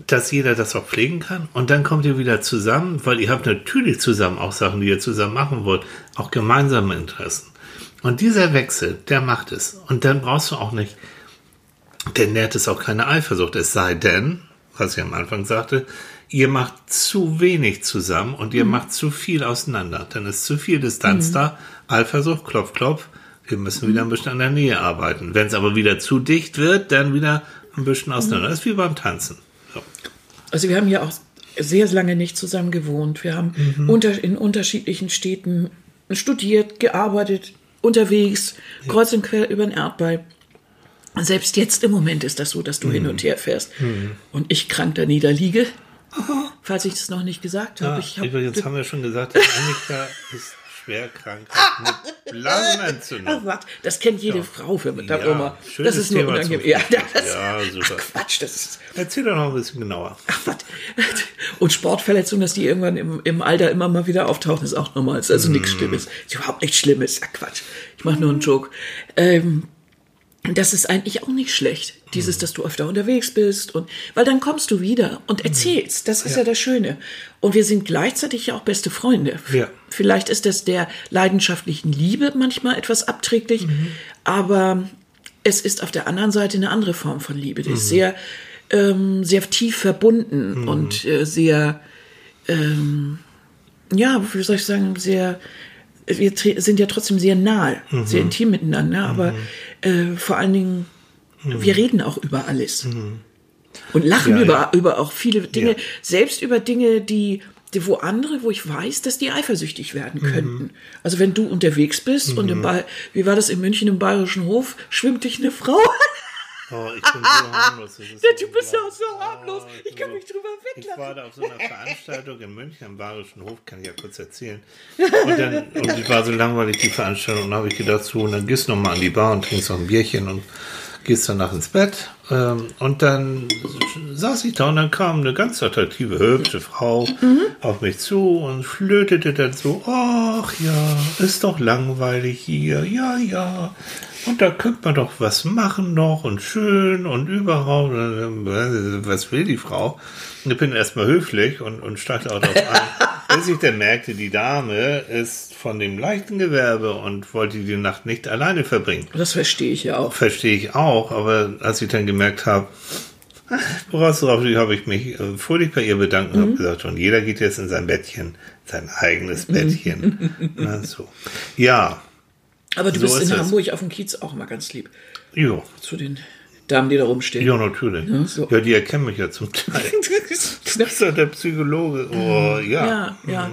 [SPEAKER 1] dass jeder das auch pflegen kann und dann kommt ihr wieder zusammen, weil ihr habt natürlich zusammen auch Sachen, die ihr zusammen machen wollt, auch gemeinsame Interessen. Und dieser Wechsel, der macht es. Und dann brauchst du auch nicht, der nährt es auch keine Eifersucht. Es sei denn, was ich am Anfang sagte, ihr macht zu wenig zusammen und ihr macht zu viel auseinander. Dann ist zu viel Distanz da. Eifersucht, klopf, klopf. Wir müssen wieder ein bisschen an der Nähe arbeiten. Wenn es aber wieder zu dicht wird, dann wieder ein bisschen auseinander. Das ist wie beim Tanzen. So.
[SPEAKER 2] Also wir haben ja auch sehr lange nicht zusammen gewohnt. Wir haben
[SPEAKER 1] Mhm.
[SPEAKER 2] unter, in unterschiedlichen Städten studiert, gearbeitet, unterwegs, kreuz und quer über den Erdball. Und selbst jetzt im Moment ist das so, dass du hin
[SPEAKER 1] Mhm.
[SPEAKER 2] und her fährst. Und ich krank da niederliege. Falls ich das noch nicht gesagt habe.
[SPEAKER 1] Ah,
[SPEAKER 2] hab,
[SPEAKER 1] übrigens haben wir schon gesagt, Annika ist schwer krank mit Blasenentzündung.
[SPEAKER 2] Ach, was? Das kennt jede Frau für mit der
[SPEAKER 1] Ja,
[SPEAKER 2] Oma. Das ist nur
[SPEAKER 1] Thema
[SPEAKER 2] unangenehm. Ja, das,
[SPEAKER 1] Ja, super.
[SPEAKER 2] Ach, Quatsch, das ist.
[SPEAKER 1] Erzähl doch noch ein bisschen genauer.
[SPEAKER 2] Ach, was? Und Sportverletzungen, dass die irgendwann im, im Alter immer mal wieder auftauchen, ist auch normal. Ist also
[SPEAKER 1] Mhm.
[SPEAKER 2] nichts Schlimmes. Ist überhaupt nichts Schlimmes. Ach, Quatsch. Ich mache nur einen Joke. Ähm, das ist eigentlich auch nicht schlecht. Dieses,
[SPEAKER 1] Mhm.
[SPEAKER 2] dass du öfter unterwegs bist und, weil dann kommst du wieder
[SPEAKER 1] Mhm.
[SPEAKER 2] und erzählst. Das ist ja. das Schöne. Und wir sind gleichzeitig ja auch beste Freunde.
[SPEAKER 1] Ja.
[SPEAKER 2] Vielleicht ist das der leidenschaftlichen Liebe manchmal etwas abträglich,
[SPEAKER 1] Mhm.
[SPEAKER 2] aber es ist auf der anderen Seite eine andere Form von Liebe. Die
[SPEAKER 1] Mhm.
[SPEAKER 2] ist sehr, ähm, sehr tief verbunden und äh, sehr, ähm, ja, wie soll ich sagen, sehr, wir sind ja trotzdem sehr nahe,
[SPEAKER 1] Mhm.
[SPEAKER 2] sehr intim miteinander, aber äh, vor allen Dingen,
[SPEAKER 1] Mhm.
[SPEAKER 2] wir reden auch über alles. Und lachen
[SPEAKER 1] Ja,
[SPEAKER 2] über,
[SPEAKER 1] ja.
[SPEAKER 2] über auch viele Dinge,
[SPEAKER 1] Ja.
[SPEAKER 2] selbst über Dinge, die, die, wo andere, wo ich weiß, dass die eifersüchtig werden
[SPEAKER 1] Mhm.
[SPEAKER 2] könnten. Also wenn du unterwegs bist und im ba wie war das in München im Bayerischen Hof, schwimmt dich eine Frau
[SPEAKER 1] Oh, ich bin so harmlos.
[SPEAKER 2] Ja,
[SPEAKER 1] so
[SPEAKER 2] du bist ja auch so harmlos. Ich kann
[SPEAKER 1] so-
[SPEAKER 2] mich drüber
[SPEAKER 1] Ich
[SPEAKER 2] weglassen.
[SPEAKER 1] war da auf so einer Veranstaltung in München am Bayerischen Hof, kann ich ja kurz erzählen. Und dann, und die war so langweilig, die Veranstaltung, und dann habe ich gedacht, so, und dann gehst du noch mal an die Bar und trinkst noch ein Bierchen und gehst danach ins Bett. Ähm, und dann saß ich da und dann kam eine ganz attraktive, hübsche Frau auf mich zu und flötete dann so, ach ja, ist doch langweilig hier, ja, ja. Und da könnte man doch was machen noch und schön und überhaupt. Was will die Frau? Ich bin erstmal höflich und, und steigte auch drauf ein, dann merkte, die Dame ist von dem leichten Gewerbe und wollte die Nacht nicht alleine verbringen.
[SPEAKER 2] Das verstehe ich ja auch.
[SPEAKER 1] Verstehe ich auch, aber als ich dann gemerkt habe, woraus drauf habe ich mich äh, fröhlich bei ihr bedankt und habe gesagt, und jeder geht jetzt in sein Bettchen, sein eigenes Bettchen. Na, so. Ja,
[SPEAKER 2] Aber du
[SPEAKER 1] So
[SPEAKER 2] bist
[SPEAKER 1] ist
[SPEAKER 2] in. Hamburg auf dem Kiez auch mal ganz lieb.
[SPEAKER 1] jo.
[SPEAKER 2] Zu den Damen, die da rumstehen.
[SPEAKER 1] Ja, natürlich. Ja,
[SPEAKER 2] so.
[SPEAKER 1] die erkennen mich ja zum Teil. Das ist doch der Psychologe. Oh, ja.
[SPEAKER 2] Ja, ja.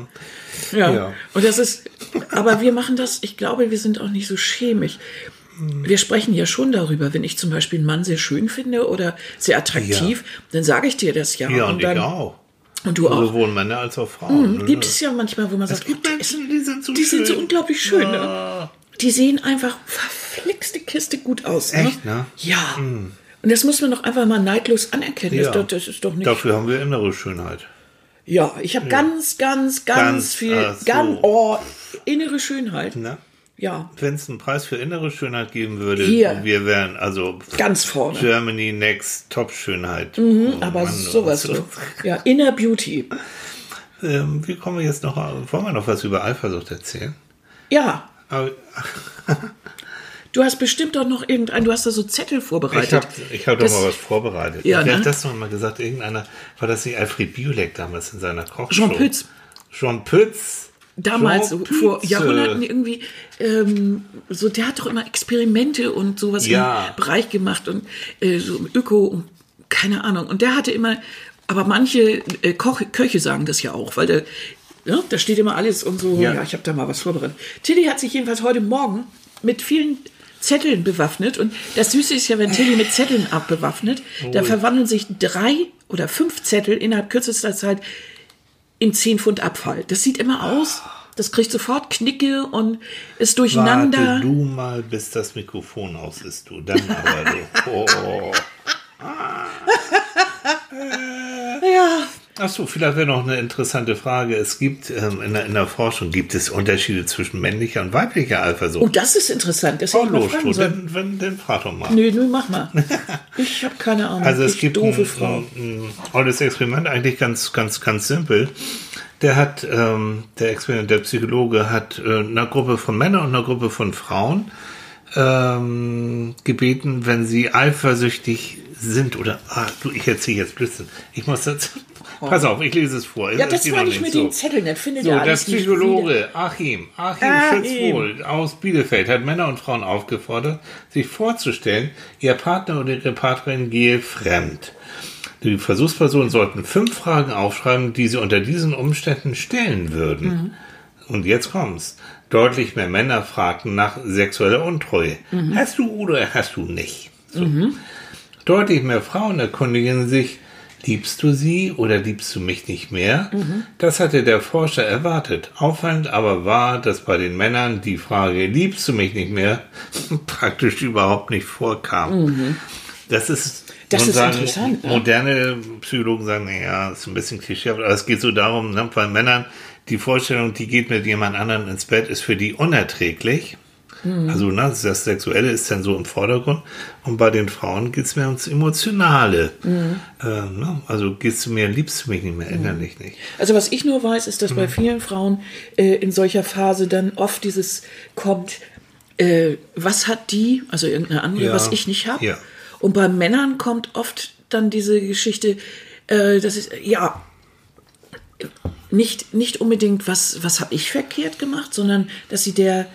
[SPEAKER 2] Ja.
[SPEAKER 1] Ja.
[SPEAKER 2] Und das ist, aber wir machen das, ich glaube, wir sind auch nicht so schämig. Wir sprechen ja schon darüber, wenn ich zum Beispiel einen Mann sehr schön finde oder sehr attraktiv, dann sage ich dir das ja.
[SPEAKER 1] Ja, und,
[SPEAKER 2] dann,
[SPEAKER 1] ich auch.
[SPEAKER 2] Und du auch.
[SPEAKER 1] Sowohl Männer als auch Frauen. ne?
[SPEAKER 2] Gibt es ja manchmal, wo man sagt,
[SPEAKER 1] Es
[SPEAKER 2] ist-
[SPEAKER 1] Menschen, die sind so
[SPEAKER 2] die sind so unglaublich schön. Ne?
[SPEAKER 1] Ja.
[SPEAKER 2] Die sehen einfach verflixte Kiste gut aus. Ne?
[SPEAKER 1] Echt, ne?
[SPEAKER 2] Ja. Und das muss man doch einfach mal neidlos anerkennen.
[SPEAKER 1] Ja.
[SPEAKER 2] Das, ist doch- das ist doch nicht.
[SPEAKER 1] Dafür haben wir innere Schönheit.
[SPEAKER 2] Ja, ich habe ganz, ganz, ganz,
[SPEAKER 1] Ganz,
[SPEAKER 2] viel,
[SPEAKER 1] so.
[SPEAKER 2] ganz, oh, innere Schönheit.
[SPEAKER 1] Ne?
[SPEAKER 2] Ja,
[SPEAKER 1] Wenn es einen Preis für innere Schönheit geben würde,
[SPEAKER 2] Hier.
[SPEAKER 1] wir wären also
[SPEAKER 2] ganz vorne.
[SPEAKER 1] Germany Next Top Schönheit. Oh,
[SPEAKER 2] Aber
[SPEAKER 1] Mann,
[SPEAKER 2] sowas
[SPEAKER 1] oh.
[SPEAKER 2] so. Ja, Inner Beauty.
[SPEAKER 1] Ähm, wie kommen wir jetzt noch? Wollen wir noch was über Eifersucht erzählen?
[SPEAKER 2] Ja, du hast bestimmt doch noch irgendein, du hast da so Zettel vorbereitet.
[SPEAKER 1] Ich habe hab doch mal was vorbereitet.
[SPEAKER 2] Ja,
[SPEAKER 1] Wer
[SPEAKER 2] ne?
[SPEAKER 1] hat das noch mal gesagt? Irgendeiner, war das nicht Alfred Biolek damals in seiner Kochshow?
[SPEAKER 2] Jean Pütz.
[SPEAKER 1] Jean Pütz.
[SPEAKER 2] Damals,
[SPEAKER 1] Jean
[SPEAKER 2] vor. Jahrhunderten irgendwie, ähm, so, der hat doch immer Experimente und sowas
[SPEAKER 1] Ja.
[SPEAKER 2] im Bereich gemacht und äh, so im Öko und keine Ahnung. Und der hatte immer, aber manche äh, Koch, Köche sagen das ja auch, weil der, ja, da steht immer alles und so, ja,
[SPEAKER 1] Ja.
[SPEAKER 2] ich habe da mal was vorbereitet. Tilly hat sich jedenfalls heute Morgen mit vielen Zetteln bewaffnet und das Süße ist ja, wenn Tilly mit Zetteln abbewaffnet, da verwandeln sich drei oder fünf Zettel innerhalb kürzester Zeit in 10 Pfund Abfall. Das sieht immer aus, das kriegt sofort Knicke und ist durcheinander.
[SPEAKER 1] Warte du mal, bis das Mikrofon aus ist, du. Dann aber du. Oh.
[SPEAKER 2] Ja,
[SPEAKER 1] Achso, vielleicht wäre noch eine interessante Frage. Es gibt ähm, in, der, in der Forschung gibt es Unterschiede zwischen männlicher und weiblicher
[SPEAKER 2] oh,
[SPEAKER 1] Eifersucht.
[SPEAKER 2] das ist interessant. Das mal
[SPEAKER 1] los,
[SPEAKER 2] fragen
[SPEAKER 1] du, dann, wenn, dann frag doch mal.
[SPEAKER 2] Nö, nö, mach mal. Ich habe keine Ahnung.
[SPEAKER 1] Also es
[SPEAKER 2] ich
[SPEAKER 1] gibt
[SPEAKER 2] doofe
[SPEAKER 1] ein,
[SPEAKER 2] Frau.
[SPEAKER 1] ein, ein olles Experiment, eigentlich ganz, ganz, ganz simpel. Der hat, ähm, der Experiment, der Psychologe hat äh, einer Gruppe von Männern und einer Gruppe von Frauen ähm, gebeten, wenn sie eifersüchtig sind oder, ah, du, ich erzähle jetzt Blödsinn. Ich muss das, pass auf, ich lese es vor.
[SPEAKER 2] Ja, das meine ich
[SPEAKER 1] nicht
[SPEAKER 2] mit
[SPEAKER 1] so.
[SPEAKER 2] den Zetteln. Das findet
[SPEAKER 1] So,
[SPEAKER 2] ihr
[SPEAKER 1] der
[SPEAKER 2] alles nicht wieder.
[SPEAKER 1] Psychologe Achim, Achim,
[SPEAKER 2] Achim.
[SPEAKER 1] Schützwohl aus Bielefeld hat Männer und Frauen aufgefordert, sich vorzustellen, ihr Partner oder ihre Partnerin gehe fremd. Die Versuchspersonen sollten fünf Fragen aufschreiben, die sie unter diesen Umständen stellen würden.
[SPEAKER 2] Mhm.
[SPEAKER 1] Und jetzt kommt's. Deutlich mehr Männer fragten nach sexueller Untreue.
[SPEAKER 2] Mhm.
[SPEAKER 1] Hast du oder hast du nicht? So. Deutlich mehr Frauen erkundigen sich, liebst du sie oder liebst du mich nicht mehr? Das hatte der Forscher erwartet. Auffallend aber war, dass bei den Männern die Frage, liebst du mich nicht mehr, praktisch überhaupt nicht vorkam. Das ist,
[SPEAKER 2] Das ist interessant, ne?
[SPEAKER 1] Moderne Psychologen sagen, naja, ist ein bisschen klischeehaft, aber es geht so darum, ne, bei Männern, die Vorstellung, die geht mit jemand anderem ins Bett, ist für die unerträglich.
[SPEAKER 2] Mhm.
[SPEAKER 1] Also ne, das Sexuelle ist dann so im Vordergrund. Und bei den Frauen geht es mehr ums Emotionale.
[SPEAKER 2] Mhm.
[SPEAKER 1] Äh, ne? Also gehst du mir, liebst du mich nicht mehr, innerlich nicht.
[SPEAKER 2] Also was ich nur weiß, ist, dass
[SPEAKER 1] Mhm.
[SPEAKER 2] bei vielen Frauen äh, in solcher Phase dann oft dieses kommt, äh, was hat die, also irgendeine andere,
[SPEAKER 1] Ja.
[SPEAKER 2] was ich nicht habe.
[SPEAKER 1] Ja.
[SPEAKER 2] Und bei Männern kommt oft dann diese Geschichte, äh, das ist, ja, nicht, nicht unbedingt, was, was habe ich verkehrt gemacht, sondern dass sie der,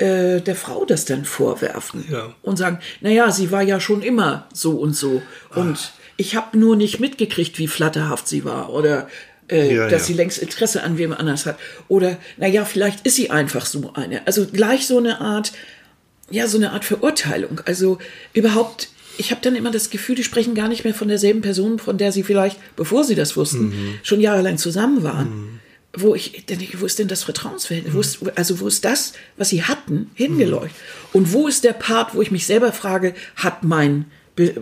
[SPEAKER 2] äh, der Frau das dann vorwerfen
[SPEAKER 1] Ja.
[SPEAKER 2] und sagen, naja, sie war ja schon immer so und so. Und ich habe nur nicht mitgekriegt, wie flatterhaft sie war oder äh,
[SPEAKER 1] Ja,
[SPEAKER 2] dass
[SPEAKER 1] ja.
[SPEAKER 2] sie längst Interesse an wem anders hat. Oder, naja, vielleicht ist sie einfach so eine. Also gleich so eine Art, ja, so eine Art Verurteilung. Also überhaupt ich habe dann immer das Gefühl, die sprechen gar nicht mehr von derselben Person, von der sie vielleicht, bevor sie das wussten,
[SPEAKER 1] Mhm.
[SPEAKER 2] schon jahrelang zusammen waren. Wo ich denke, wo ist denn das Vertrauensverhältnis? Wo ist, also wo ist das, was sie hatten, hingeleuchtet? Und wo ist der Part, wo ich mich selber frage, hat mein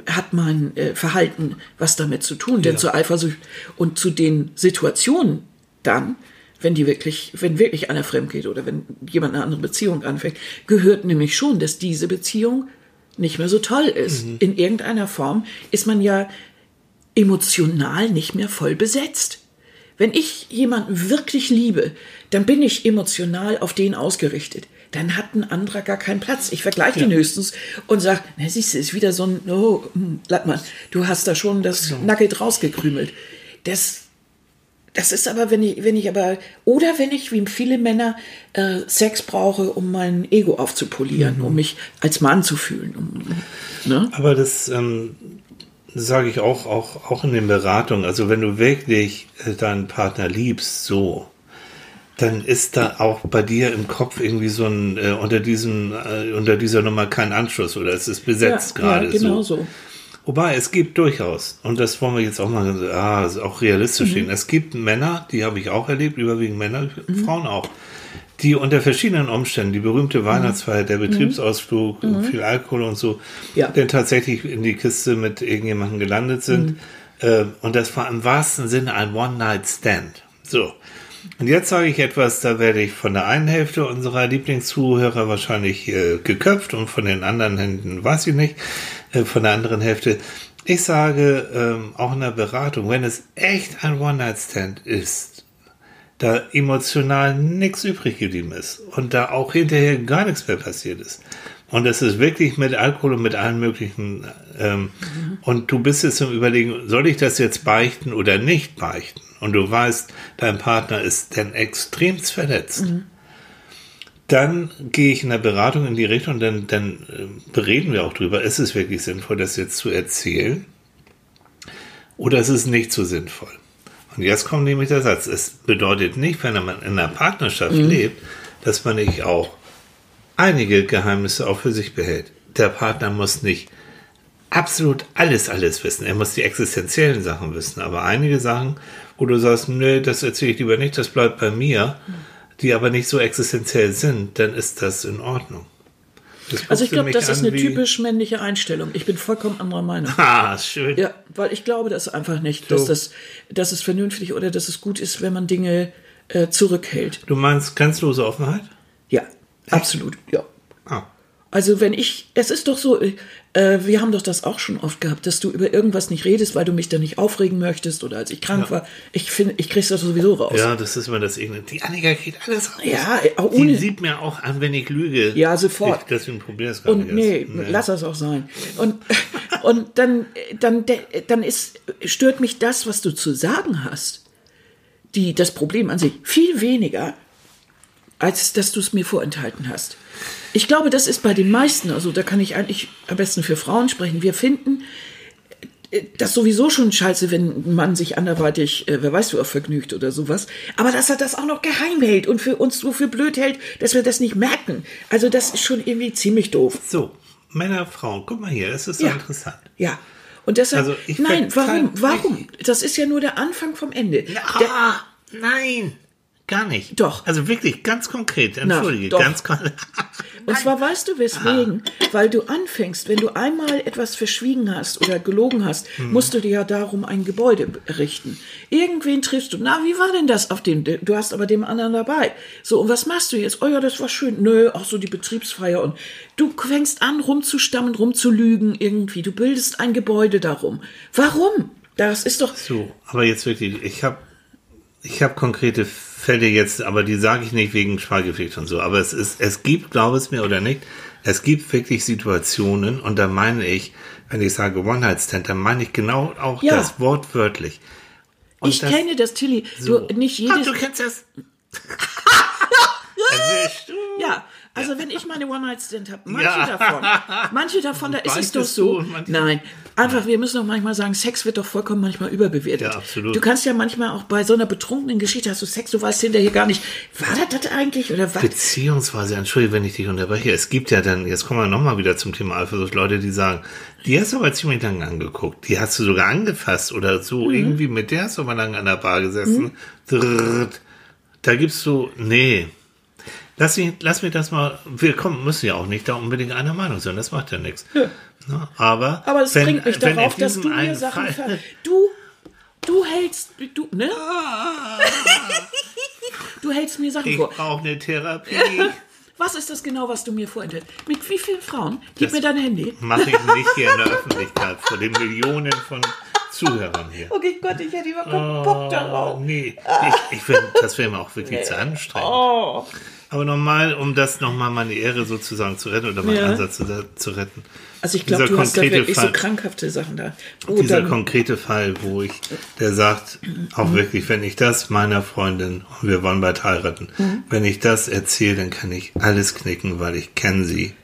[SPEAKER 2] hat mein äh, Verhalten was damit zu tun? Denn zur Eifersucht und zu den Situationen dann, wenn die wirklich, wenn wirklich einer fremd geht oder wenn jemand eine andere Beziehung anfängt, gehört nämlich schon, dass diese Beziehung nicht mehr so toll ist. In irgendeiner Form ist man ja emotional nicht mehr voll besetzt. Wenn ich jemanden wirklich liebe, dann bin ich emotional auf den ausgerichtet. Dann hat ein anderer gar keinen Platz. Ich vergleiche den höchstens und sage, na siehst du, ist wieder so ein, oh, hm, Lattmann, du hast da schon das Nugget rausgekrümelt. Das, das ist aber, wenn ich, wenn ich aber, oder wenn ich, wie viele Männer, äh, Sex brauche, um mein Ego aufzupolieren, um mich als Mann zu fühlen. Um, ne?
[SPEAKER 1] Aber das ähm, sage ich auch, auch, auch in den Beratungen. Also wenn du wirklich äh, deinen Partner liebst, so, dann ist da auch bei dir im Kopf irgendwie so ein äh, unter diesem äh, unter dieser Nummer kein Anschluss oder es ist besetzt gerade
[SPEAKER 2] ja, genau
[SPEAKER 1] so.
[SPEAKER 2] so.
[SPEAKER 1] Wobei es gibt durchaus und das wollen wir jetzt auch mal ah, auch realistisch
[SPEAKER 2] Mhm.
[SPEAKER 1] sehen. Es gibt Männer, die habe ich auch erlebt, überwiegend Männer,
[SPEAKER 2] Mhm.
[SPEAKER 1] Frauen auch, die unter verschiedenen Umständen die berühmte Weihnachtsfeier, der Betriebsausflug, viel Alkohol und so,
[SPEAKER 2] Mhm. Ja.
[SPEAKER 1] dann tatsächlich in die Kiste mit irgendjemandem gelandet sind.
[SPEAKER 2] Mhm.
[SPEAKER 1] Äh, und das war im wahrsten Sinne ein One-Night-Stand. So. Und jetzt sage ich etwas, da werde ich von der einen Hälfte unserer Lieblingszuhörer wahrscheinlich äh, geköpft und von den anderen Händen weiß ich nicht, äh, von der anderen Hälfte. Ich sage ähm, auch in der Beratung, wenn es echt ein One-Night-Stand ist, da emotional nichts übrig geblieben ist und da auch hinterher gar nichts mehr passiert ist. Und es ist wirklich mit Alkohol und mit allen möglichen. Ähm, Und du bist jetzt im Überlegen, soll ich das jetzt beichten oder nicht beichten? Und du weißt, dein Partner ist denn extremst verletzt. Dann gehe ich in der Beratung in die Richtung und dann, dann äh, bereden wir auch drüber, ist es wirklich sinnvoll, das jetzt zu erzählen? Oder ist es nicht so sinnvoll? Und jetzt kommt nämlich der Satz. Es bedeutet nicht, wenn man in einer Partnerschaft lebt, dass man nicht auch einige Geheimnisse auch für sich behält. Der Partner muss nicht absolut alles, alles wissen. Er muss die existenziellen Sachen wissen. Aber einige Sachen, wo du sagst, nö, das erzähle ich lieber nicht, das bleibt bei mir, die aber nicht so existenziell sind, dann ist das in Ordnung.
[SPEAKER 2] Also ich glaube, das ist eine typisch männliche Einstellung. Ich bin vollkommen anderer Meinung.
[SPEAKER 1] Ah, schön.
[SPEAKER 2] Ja, weil ich glaube das einfach nicht, dass,
[SPEAKER 1] So.
[SPEAKER 2] das, dass es vernünftig oder dass es gut ist, wenn man Dinge äh, zurückhält.
[SPEAKER 1] Du meinst grenzenlose Offenheit?
[SPEAKER 2] Ja, absolut. Ja.
[SPEAKER 1] Ah.
[SPEAKER 2] Also wenn ich, es ist doch so, äh, wir haben doch das auch schon oft gehabt, dass du über irgendwas nicht redest, weil du mich dann nicht aufregen möchtest oder als ich krank
[SPEAKER 1] Ja.
[SPEAKER 2] war. Ich finde, ich krieg's das sowieso raus.
[SPEAKER 1] Ja, das ist immer das Ignorant. Die Annika geht alles raus.
[SPEAKER 2] Ja, auch
[SPEAKER 1] Die
[SPEAKER 2] ohne-
[SPEAKER 1] sieht mir auch an, wenn ich lüge.
[SPEAKER 2] Ja, sofort.
[SPEAKER 1] Ich, deswegen probier es gar
[SPEAKER 2] Und
[SPEAKER 1] nicht.
[SPEAKER 2] nee,
[SPEAKER 1] erst.
[SPEAKER 2] lass das auch sein. Und, und dann, dann, dann ist, stört mich das, was du zu sagen hast, die, das Problem an sich, viel weniger, als dass du es mir vorenthalten hast. Ich glaube, das ist bei den meisten, also da kann ich eigentlich am besten für Frauen sprechen. Wir finden äh, das sowieso schon scheiße, wenn ein Mann sich anderweitig, äh, wer weiß, wo er vergnügt oder sowas. Aber dass er das auch noch geheim hält und für uns so für blöd hält, dass wir das nicht merken. Also das ist schon irgendwie ziemlich doof.
[SPEAKER 1] So, Männer, Frauen, guck mal hier, das ist so
[SPEAKER 2] Ja.
[SPEAKER 1] interessant.
[SPEAKER 2] Ja. Und deshalb,
[SPEAKER 1] Also ich
[SPEAKER 2] nein, warum, warum? Das ist ja nur der Anfang vom Ende. Der,
[SPEAKER 1] Ah, nein, gar nicht.
[SPEAKER 2] Doch.
[SPEAKER 1] Also wirklich ganz konkret, entschuldige,
[SPEAKER 2] doch.
[SPEAKER 1] ganz konkret.
[SPEAKER 2] und zwar weißt du weswegen? Weil du anfängst, wenn du einmal etwas verschwiegen hast oder gelogen hast,
[SPEAKER 1] Hm.
[SPEAKER 2] musst du dir ja darum ein Gebäude errichten. Irgendwen triffst du. Na, wie war denn das auf dem? Du hast aber dem anderen dabei. So, und was machst du jetzt? Oh ja, das war schön. Nö, auch so die Betriebsfeier. Und du fängst an, rumzustammen, rumzulügen irgendwie. Du bildest ein Gebäude darum. Warum? Das ist doch.
[SPEAKER 1] So, aber jetzt wirklich, ich habe ich hab konkrete Fälle jetzt, aber die sage ich nicht wegen Schweigepflicht und so, aber es ist, es gibt, glaube es mir oder nicht, es gibt wirklich Situationen und da meine ich, wenn ich sage One-Night-Stand, dann meine ich genau auch
[SPEAKER 2] Ja.
[SPEAKER 1] das wortwörtlich. Und
[SPEAKER 2] ich
[SPEAKER 1] das-
[SPEAKER 2] kenne das, Tilly.
[SPEAKER 1] so.
[SPEAKER 2] Du, nicht
[SPEAKER 1] Ach,
[SPEAKER 2] jedes.
[SPEAKER 1] du kennst das. Erwischt.
[SPEAKER 2] Ja, Also wenn ich meine One-Night-Stand habe, manche
[SPEAKER 1] Ja.
[SPEAKER 2] davon, manche davon, da ist es doch so. Nein, einfach, wir müssen doch manchmal sagen, Sex wird doch vollkommen manchmal überbewertet.
[SPEAKER 1] Ja, absolut.
[SPEAKER 2] Du kannst ja manchmal auch bei so einer betrunkenen Geschichte, hast du Sex, du weißt hinterher gar nicht, war das das eigentlich oder was?
[SPEAKER 1] Beziehungsweise, entschuldige, wenn ich dich unterbreche, es gibt ja dann, jetzt kommen wir nochmal wieder zum Thema Eifersucht, Leute, die sagen, die hast du aber ziemlich lange angeguckt, die hast du sogar angefasst oder so,
[SPEAKER 2] Mhm.
[SPEAKER 1] irgendwie mit der hast du aber lange an der Bar gesessen. Drrrt. Da gibst du, nee. Lass mich, lass mich das mal, wir kommen, müssen ja auch nicht da unbedingt einer Meinung sein, das macht ja nichts. Ne? Aber,
[SPEAKER 2] Aber es
[SPEAKER 1] wenn-
[SPEAKER 2] bringt mich darauf, dass du mir Sachen ver du du hältst du ne? Du hältst mir Sachen
[SPEAKER 1] Ich
[SPEAKER 2] vor.
[SPEAKER 1] brauche eine Therapie.
[SPEAKER 2] Was ist das genau, was du mir vorenthalten? Mit wie vielen Frauen? Gib
[SPEAKER 1] Das-
[SPEAKER 2] mir dein Handy.
[SPEAKER 1] Mache ich nicht hier in der Öffentlichkeit vor den Millionen von Zuhörern hier.
[SPEAKER 2] Okay, Gott, ich hätte überhaupt keinen Bock darauf.
[SPEAKER 1] Oh, nee, ich, ich find, das wäre mir auch wirklich zu anstrengend.
[SPEAKER 2] Oh.
[SPEAKER 1] Aber nochmal, um das nochmal meine Ehre sozusagen zu retten oder meinen
[SPEAKER 2] Ja.
[SPEAKER 1] Ansatz zu, zu retten.
[SPEAKER 2] Also ich glaube, du hast da wirklich so
[SPEAKER 1] Fall-
[SPEAKER 2] krankhafte Sachen da. Oh,
[SPEAKER 1] Dieser
[SPEAKER 2] dann,
[SPEAKER 1] konkrete Fall, wo ich, der sagt, auch wirklich, wenn ich das meiner Freundin, und wir wollen bald heiraten,
[SPEAKER 2] Mhm.
[SPEAKER 1] wenn ich das erzähle, dann kann ich alles knicken, weil ich kenne sie.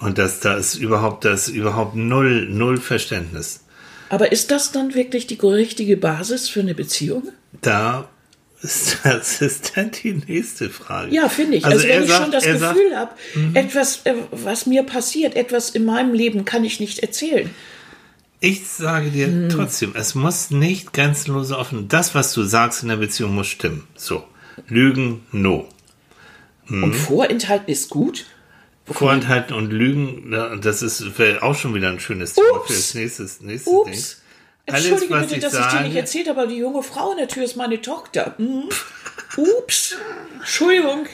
[SPEAKER 1] Und das, da ist überhaupt, das ist überhaupt null, null Verständnis.
[SPEAKER 2] aber ist das dann wirklich die richtige Basis für eine Beziehung?
[SPEAKER 1] Da ist, das ist dann die nächste Frage.
[SPEAKER 2] Ja, finde ich.
[SPEAKER 1] Also
[SPEAKER 2] Also, wenn ich
[SPEAKER 1] sagt-
[SPEAKER 2] schon das Gefühl habe, etwas, äh, was mir passiert, etwas in meinem Leben kann ich nicht erzählen.
[SPEAKER 1] Ich sage dir
[SPEAKER 2] Hm.
[SPEAKER 1] trotzdem, es muss nicht grenzenlos offen. Das, was du sagst in der Beziehung, muss stimmen. So. Lügen, no. Mhm.
[SPEAKER 2] Und Vorenthalten ist gut.
[SPEAKER 1] Vorenthalten und Lügen, das ist auch schon wieder ein schönes Thema für das nächste, nächste
[SPEAKER 2] Ups.
[SPEAKER 1] Ding. Alles,
[SPEAKER 2] Entschuldige bitte, dass ich dir
[SPEAKER 1] sage-
[SPEAKER 2] nicht erzählt habe, aber die junge Frau in der Tür ist meine Tochter. Hm? Ups. Entschuldigung.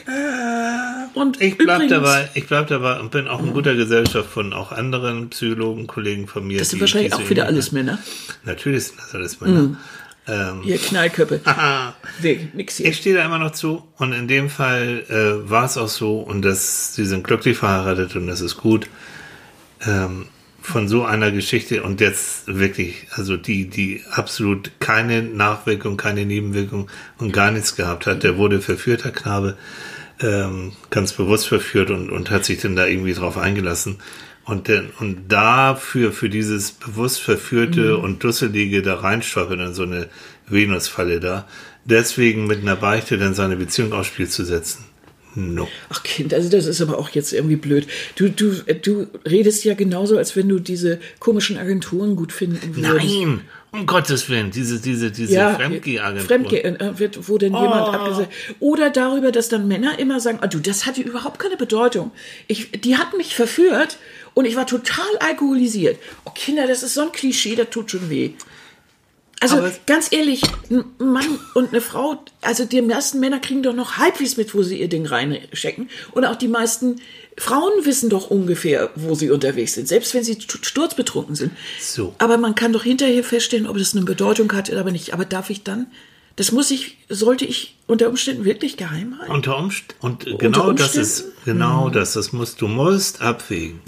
[SPEAKER 2] Und
[SPEAKER 1] Ich bleib
[SPEAKER 2] übrigens,
[SPEAKER 1] dabei, ich bleib dabei und bin auch in guter Gesellschaft von auch anderen Psychologen, Kollegen von mir.
[SPEAKER 2] Das sind wahrscheinlich auch wieder alles Männer.
[SPEAKER 1] Natürlich sind das alles Männer. Ähm,
[SPEAKER 2] Ihr Knallköppe.
[SPEAKER 1] ah,
[SPEAKER 2] Nee, nix hier.
[SPEAKER 1] Ich stehe da immer noch zu und in dem Fall äh, war es auch so und das, sie sind glücklich verheiratet und das ist gut. Ähm, von so einer Geschichte und jetzt wirklich, also die, die absolut keine Nachwirkung, keine Nebenwirkung und gar nichts gehabt hat, der wurde verführt, der Knabe, ähm, ganz bewusst verführt und, und hat sich dann da irgendwie drauf eingelassen. Und, denn, und dafür, für dieses bewusst verführte und dusselige da reinstolpern in so eine Venusfalle da, deswegen mit einer Beichte dann seine Beziehung aufs Spiel zu setzen. No.
[SPEAKER 2] Ach Kind, also das ist aber auch jetzt irgendwie blöd. Du, du, du redest ja genauso, als wenn du diese komischen Agenturen gut finden würdest.
[SPEAKER 1] Nein, um Gottes Willen, diese, diese, diese
[SPEAKER 2] Ja,
[SPEAKER 1] Fremdgeh-Agentur.
[SPEAKER 2] Fremdgeh, äh, wird, wo denn jemand
[SPEAKER 1] Oh.
[SPEAKER 2] abgesagt. Oder darüber, dass dann Männer immer sagen, ah, du, das hatte überhaupt keine Bedeutung. Ich, die hat mich verführt und ich war total alkoholisiert. Oh Kinder, das ist so ein Klischee, das tut schon weh. Also ganz ehrlich, ein Mann und eine Frau, also die meisten Männer kriegen doch noch halbwegs mit, wo sie ihr Ding reinstecken. Und auch die meisten Frauen wissen doch ungefähr, wo sie unterwegs sind, selbst wenn sie st- sturzbetrunken sind.
[SPEAKER 1] So.
[SPEAKER 2] Aber man kann doch hinterher feststellen, ob das eine Bedeutung hat oder nicht. Aber darf ich dann, das muss ich, sollte ich unter Umständen wirklich geheim halten?
[SPEAKER 1] Unter Umst und genau das ist,
[SPEAKER 2] Umständen?
[SPEAKER 1] genau das, das musst, du musst abwägen.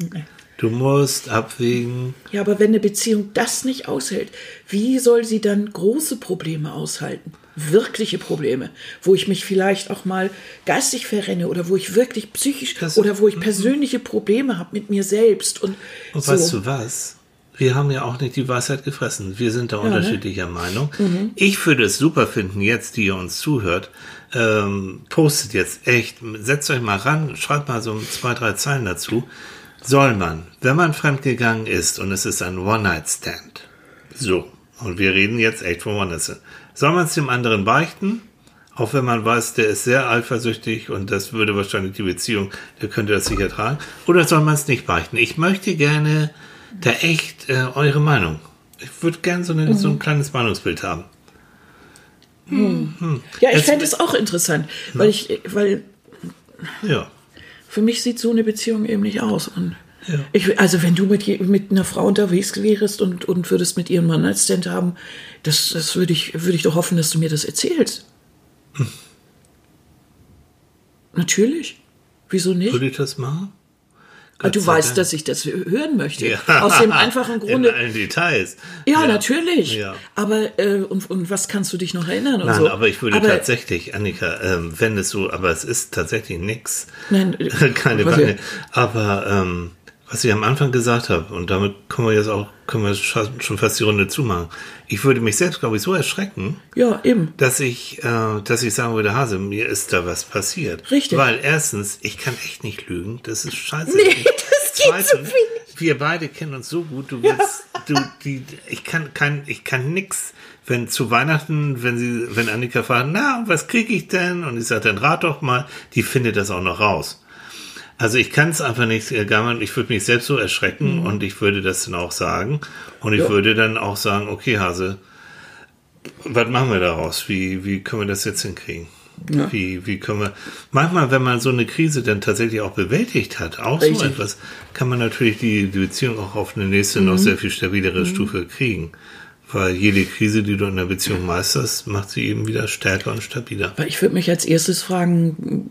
[SPEAKER 1] Du musst abwägen.
[SPEAKER 2] Ja, aber wenn eine Beziehung das nicht aushält, wie soll sie dann große Probleme aushalten? Wirkliche Probleme, wo ich mich vielleicht auch mal geistig verrenne oder wo ich wirklich psychisch
[SPEAKER 1] Das-
[SPEAKER 2] oder wo ich persönliche Probleme habe mit mir selbst und,
[SPEAKER 1] Und
[SPEAKER 2] so.
[SPEAKER 1] weißt du was? Wir haben ja auch nicht die Weisheit gefressen. Wir sind da
[SPEAKER 2] ne?
[SPEAKER 1] unterschiedlicher Meinung.
[SPEAKER 2] Mhm.
[SPEAKER 1] Ich würde es super finden, jetzt, die ihr uns zuhört, ähm, postet jetzt echt, setzt euch mal ran, schreibt mal so zwei, drei Zeilen dazu. Soll man, wenn man fremdgegangen ist und es ist ein One-Night-Stand, so, und wir reden jetzt echt von One-Night-Stand, soll man es dem anderen beichten? Auch wenn man weiß, der ist sehr eifersüchtig und das würde wahrscheinlich die Beziehung, der könnte das sicher tragen. Oder soll man es nicht beichten? Ich möchte gerne da echt äh, eure Meinung. Ich würde gerne so, eine, so ein kleines Meinungsbild haben.
[SPEAKER 2] ja, ich fände es auch interessant, weil ich, weil
[SPEAKER 1] Ja.
[SPEAKER 2] Für mich sieht so eine Beziehung eben nicht aus. Und
[SPEAKER 1] Ja.
[SPEAKER 2] ich, also wenn du mit, mit einer Frau unterwegs wärst und, und würdest mit ihrem Mann als Stand haben, das, das würde ich, würde ich doch hoffen, dass du mir das erzählst.
[SPEAKER 1] Hm.
[SPEAKER 2] Natürlich. Wieso nicht?
[SPEAKER 1] Würde ich das machen?
[SPEAKER 2] Aber du
[SPEAKER 1] Gott sei
[SPEAKER 2] weißt,
[SPEAKER 1] Dank.
[SPEAKER 2] dass ich das hören möchte.
[SPEAKER 1] Ja.
[SPEAKER 2] Aus dem einfachen Grunde.
[SPEAKER 1] In allen Details.
[SPEAKER 2] Ja, natürlich.
[SPEAKER 1] Ja.
[SPEAKER 2] Aber äh, und, und was kannst du dich noch erinnern
[SPEAKER 1] Nein,
[SPEAKER 2] so?
[SPEAKER 1] aber ich würde
[SPEAKER 2] Aber-
[SPEAKER 1] tatsächlich, Annika, ähm, wenn es so, aber es ist tatsächlich nix.
[SPEAKER 2] Nein, äh,
[SPEAKER 1] Keine Wanne. Aber ähm, was ich am Anfang gesagt habe, und damit können wir jetzt auch, können wir schon fast die Runde zumachen. Ich würde mich selbst, glaube ich, so erschrecken,
[SPEAKER 2] Ja, eben.
[SPEAKER 1] dass ich, äh, dass ich sagen würde, Hase, mir ist da was passiert.
[SPEAKER 2] Richtig.
[SPEAKER 1] Weil erstens, ich kann echt nicht lügen. Das ist scheiße.
[SPEAKER 2] Nee, das geht
[SPEAKER 1] Zweitens,
[SPEAKER 2] so wenig.
[SPEAKER 1] Wir beide kennen uns so gut. Du willst, du, die, ich kann, kein, ich kann nix. Wenn zu Weihnachten, wenn sie, wenn Annika fragt, na, was kriege ich denn? Und ich sage, dann rat doch mal. Die findet das auch noch raus. Also ich kann es einfach nicht äh, gammeln. Ich würde mich selbst so erschrecken und ich würde das dann auch sagen. Und ich
[SPEAKER 2] Ja.
[SPEAKER 1] würde dann auch sagen, okay, Hase, was machen wir daraus? Wie, wie können wir das jetzt hinkriegen?
[SPEAKER 2] Ja.
[SPEAKER 1] Wie, wie können wir, manchmal, wenn man so eine Krise dann tatsächlich auch bewältigt hat, auch so
[SPEAKER 2] Richtig.
[SPEAKER 1] etwas, kann man natürlich die, die Beziehung auch auf eine nächste,
[SPEAKER 2] Mhm.
[SPEAKER 1] noch sehr viel stabilere Stufe kriegen. Weil jede Krise, die du in der Beziehung meisterst, macht sie eben wieder stärker und stabiler.
[SPEAKER 2] Aber ich würde mich als erstes fragen,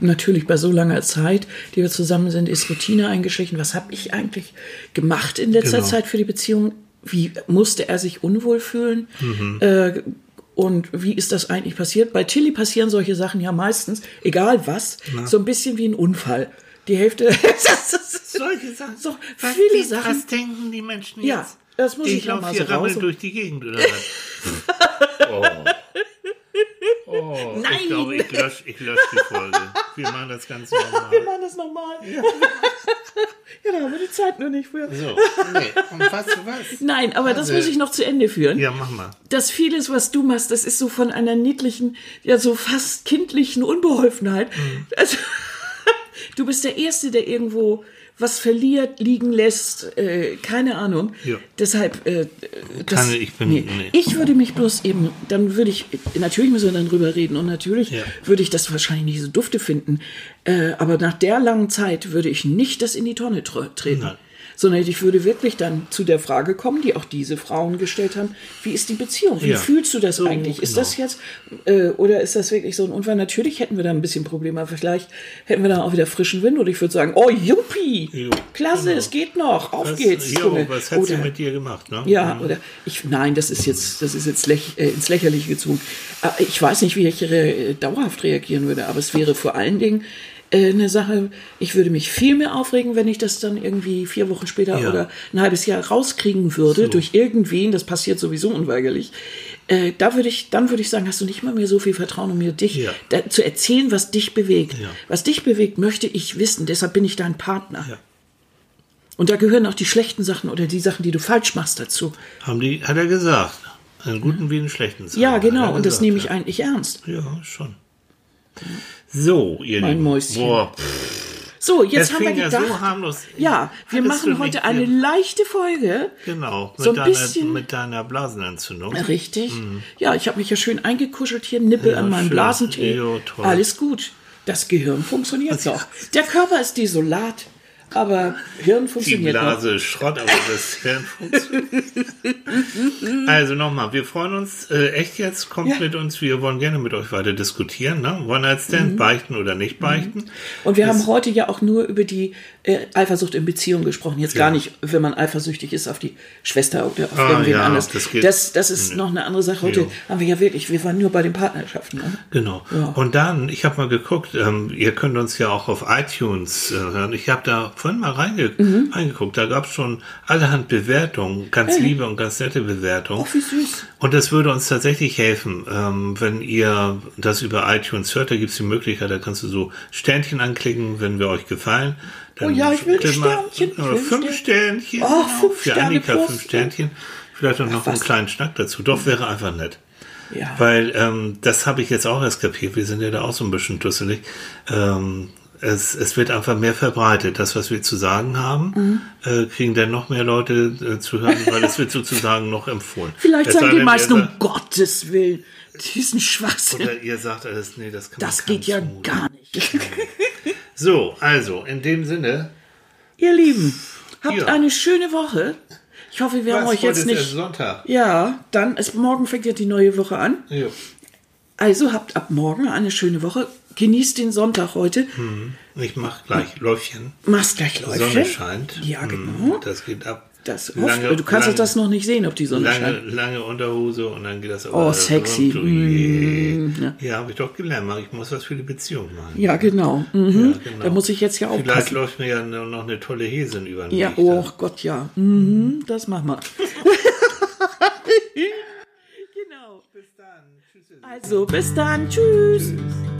[SPEAKER 2] natürlich bei so langer Zeit, die wir zusammen sind, ist Routine eingeschlichen. Was habe ich eigentlich gemacht in letzter
[SPEAKER 1] Genau.
[SPEAKER 2] Zeit für die Beziehung? Wie musste er sich unwohl fühlen?
[SPEAKER 1] Mhm.
[SPEAKER 2] Äh, und wie ist das eigentlich passiert? Bei Tilly passieren solche Sachen ja meistens, egal was, so ein bisschen wie ein Unfall. Die Hälfte.
[SPEAKER 1] Solche Sachen.
[SPEAKER 2] So viele Sachen.
[SPEAKER 1] Was denken die Menschen jetzt?
[SPEAKER 2] Ja, das muss ich noch
[SPEAKER 1] laufe hier
[SPEAKER 2] so
[SPEAKER 1] rammel
[SPEAKER 2] raus-
[SPEAKER 1] durch die Gegend oder was? oh. Oh,
[SPEAKER 2] Nein.
[SPEAKER 1] Ich glaube, ich lösche ich lösch die Folge. Wir machen das ganz
[SPEAKER 2] Wir
[SPEAKER 1] normal.
[SPEAKER 2] machen das nochmal. Ja. da haben wir die Zeit nur nicht für.
[SPEAKER 1] So, nee, und was was?
[SPEAKER 2] Nein, aber das
[SPEAKER 1] Also-
[SPEAKER 2] muss ich noch zu Ende führen.
[SPEAKER 1] Ja, mach mal.
[SPEAKER 2] dass vieles, was du machst, das ist so von einer niedlichen, ja so fast kindlichen Unbeholfenheit.
[SPEAKER 1] Mhm.
[SPEAKER 2] Also, du bist der Erste, der irgendwo was verliert, liegen lässt, äh, keine Ahnung.
[SPEAKER 1] Ja.
[SPEAKER 2] Deshalb, äh, das,
[SPEAKER 1] Keine, ich bin-
[SPEAKER 2] nee.
[SPEAKER 1] nee.
[SPEAKER 2] ich würde mich bloß eben, dann würde ich, natürlich müssen wir dann drüber reden und natürlich
[SPEAKER 1] Ja.
[SPEAKER 2] würde ich das wahrscheinlich nicht so dufte finden, äh, aber nach der langen Zeit würde ich nicht das in die Tonne tr- treten.
[SPEAKER 1] Nein.
[SPEAKER 2] Sondern ich würde wirklich dann zu der Frage kommen, die auch diese Frauen gestellt haben, wie ist die Beziehung? Wie
[SPEAKER 1] Ja.
[SPEAKER 2] fühlst du das
[SPEAKER 1] So,
[SPEAKER 2] eigentlich? Ist
[SPEAKER 1] genau.
[SPEAKER 2] das jetzt, äh, oder ist das wirklich so ein Unfall? Natürlich hätten wir da ein bisschen Probleme, aber vielleicht hätten wir dann auch wieder frischen Wind oder ich würde sagen, oh, juppie,
[SPEAKER 1] Jo,
[SPEAKER 2] klasse,
[SPEAKER 1] genau.
[SPEAKER 2] es geht noch, auf
[SPEAKER 1] Was,
[SPEAKER 2] geht's.
[SPEAKER 1] jo, was hat sie
[SPEAKER 2] Oder-
[SPEAKER 1] mit dir gemacht, ne?
[SPEAKER 2] ja, oder ich, nein, das ist jetzt, das ist jetzt läch, äh, ins Lächerliche gezogen. Äh, Ich weiß nicht, wie ich äh, dauerhaft reagieren würde, aber es wäre vor allen Dingen äh, eine Sache, ich würde mich viel mehr aufregen, wenn ich das dann irgendwie vier Wochen später
[SPEAKER 1] Ja.
[SPEAKER 2] oder ein halbes Jahr rauskriegen würde durch irgendwen, das passiert sowieso unweigerlich. Äh, da würde ich, dann würde ich sagen, hast du nicht mal mehr so viel Vertrauen, um mir dich
[SPEAKER 1] Ja.
[SPEAKER 2] da, zu erzählen, was dich bewegt.
[SPEAKER 1] Ja.
[SPEAKER 2] Was dich bewegt, möchte ich wissen. Deshalb bin ich dein Partner. Und da gehören auch die schlechten Sachen oder die Sachen, die du falsch machst, dazu.
[SPEAKER 1] Haben die, hat er gesagt. Einen guten wie einen schlechten Zeiten.
[SPEAKER 2] Ja, genau. Und das nehme ich eigentlich ernst.
[SPEAKER 1] Ja, schon. So, ihr
[SPEAKER 2] Mein
[SPEAKER 1] Lieben.
[SPEAKER 2] Mäuschen.
[SPEAKER 1] Boah,
[SPEAKER 2] So, jetzt
[SPEAKER 1] es
[SPEAKER 2] haben wir
[SPEAKER 1] fing ja
[SPEAKER 2] gedacht.
[SPEAKER 1] so harmlos.
[SPEAKER 2] ja, wir machen heute eine leichte Folge.
[SPEAKER 1] Genau, mit,
[SPEAKER 2] so ein
[SPEAKER 1] deiner,
[SPEAKER 2] bisschen-
[SPEAKER 1] mit deiner Blasenentzündung.
[SPEAKER 2] Richtig. Ja, ich habe mich ja schön eingekuschelt hier, Nippel
[SPEAKER 1] Ja,
[SPEAKER 2] an meinem. Blasentee.
[SPEAKER 1] Toll.
[SPEAKER 2] Alles gut. Das Gehirn funktioniert noch. Der Körper ist desolat, aber Hirn
[SPEAKER 1] Die
[SPEAKER 2] funktioniert noch.
[SPEAKER 1] Blase ist Schrott, aber das Hirn funktioniert. also nochmal, wir freuen uns äh, echt jetzt, kommt
[SPEAKER 2] Ja.
[SPEAKER 1] mit uns, wir wollen gerne mit euch weiter diskutieren. Ne? One-Night-Stand, beichten oder nicht beichten.
[SPEAKER 2] Und wir
[SPEAKER 1] Das-
[SPEAKER 2] haben heute ja auch nur über die Eifersucht in Beziehung gesprochen. Jetzt gar nicht, wenn man eifersüchtig ist auf die Schwester oder auf
[SPEAKER 1] Ah,
[SPEAKER 2] irgendwen
[SPEAKER 1] ja,
[SPEAKER 2] anders.
[SPEAKER 1] das
[SPEAKER 2] das, das ist noch eine andere Sache. Heute
[SPEAKER 1] Jo.
[SPEAKER 2] haben wir ja wirklich, wir waren nur bei den Partnerschaften. Ne?
[SPEAKER 1] Genau.
[SPEAKER 2] Ja.
[SPEAKER 1] Und dann, ich habe mal geguckt, ähm, ihr könnt uns ja auch auf iTunes äh, hören. Ich habe da vorhin mal reinge
[SPEAKER 2] Mhm.
[SPEAKER 1] reingeguckt. Da gab es schon allerhand Bewertungen, ganz liebe und ganz nette Bewertungen.
[SPEAKER 2] Ach, wie süß.
[SPEAKER 1] Und das würde uns tatsächlich helfen, ähm, wenn ihr das über iTunes hört. Da gibt es die Möglichkeit, da kannst du so Sternchen anklicken, wenn wir euch gefallen. Dann
[SPEAKER 2] Oh ja, ich will
[SPEAKER 1] mal-
[SPEAKER 2] Sternchen, ich
[SPEAKER 1] Oder fünf Sternchen.
[SPEAKER 2] Oh, fünf
[SPEAKER 1] Für
[SPEAKER 2] Sterne
[SPEAKER 1] Annika
[SPEAKER 2] plus.
[SPEAKER 1] fünf Sternchen. Vielleicht auch noch einen
[SPEAKER 2] was?
[SPEAKER 1] kleinen Schnack dazu. Doch, wäre einfach nett.
[SPEAKER 2] Ja.
[SPEAKER 1] Weil ähm, das habe ich jetzt auch erst kapiert. Wir sind ja da auch so ein bisschen dusselig. Ähm, es, es wird einfach mehr verbreitet. Das, was wir zu sagen haben,
[SPEAKER 2] Mhm.
[SPEAKER 1] äh, kriegen dann noch mehr Leute äh, zu hören, weil es wird sozusagen noch empfohlen.
[SPEAKER 2] Vielleicht
[SPEAKER 1] Es
[SPEAKER 2] sagen die meisten, um Gottes Willen, diesen Schwachsinn.
[SPEAKER 1] Oder ihr sagt alles, nee, das kann man
[SPEAKER 2] Das geht ja gar nicht.
[SPEAKER 1] So, also, in dem Sinne.
[SPEAKER 2] Ihr Lieben, habt
[SPEAKER 1] Ja.
[SPEAKER 2] eine schöne Woche. Ich hoffe, wir haben euch
[SPEAKER 1] heute
[SPEAKER 2] jetzt
[SPEAKER 1] ist
[SPEAKER 2] nicht.
[SPEAKER 1] Sonntag.
[SPEAKER 2] Ja, dann ist morgen fängt ja die neue Woche an.
[SPEAKER 1] Jo.
[SPEAKER 2] Also habt ab morgen eine schöne Woche. Genießt den Sonntag heute.
[SPEAKER 1] Ich mach gleich Läufchen.
[SPEAKER 2] Machst gleich
[SPEAKER 1] Die
[SPEAKER 2] Läufchen.
[SPEAKER 1] Sonne scheint.
[SPEAKER 2] Ja,
[SPEAKER 1] Hm,
[SPEAKER 2] genau.
[SPEAKER 1] Das geht ab.
[SPEAKER 2] Das
[SPEAKER 1] oft,
[SPEAKER 2] lange, du kannst
[SPEAKER 1] lange,
[SPEAKER 2] das noch nicht sehen, ob die Sonne
[SPEAKER 1] lange,
[SPEAKER 2] scheint.
[SPEAKER 1] Lange Unterhose und dann geht das auch.
[SPEAKER 2] Oh, sexy.
[SPEAKER 1] Oh
[SPEAKER 2] mm, ja,
[SPEAKER 1] ja habe ich doch gelernt. Ich muss was für die Beziehung machen.
[SPEAKER 2] Ja, genau. Mhm.
[SPEAKER 1] Ja, genau.
[SPEAKER 2] Da muss ich jetzt ja auch.
[SPEAKER 1] Vielleicht
[SPEAKER 2] packen.
[SPEAKER 1] läuft mir ja noch eine tolle Häsin über den
[SPEAKER 2] Ja,
[SPEAKER 1] Weg,
[SPEAKER 2] oh dann. Gott, ja. Mhm, das machen wir. genau.
[SPEAKER 1] Bis dann. Tschüss.
[SPEAKER 2] Also, bis dann. Tschüss. Tschüss.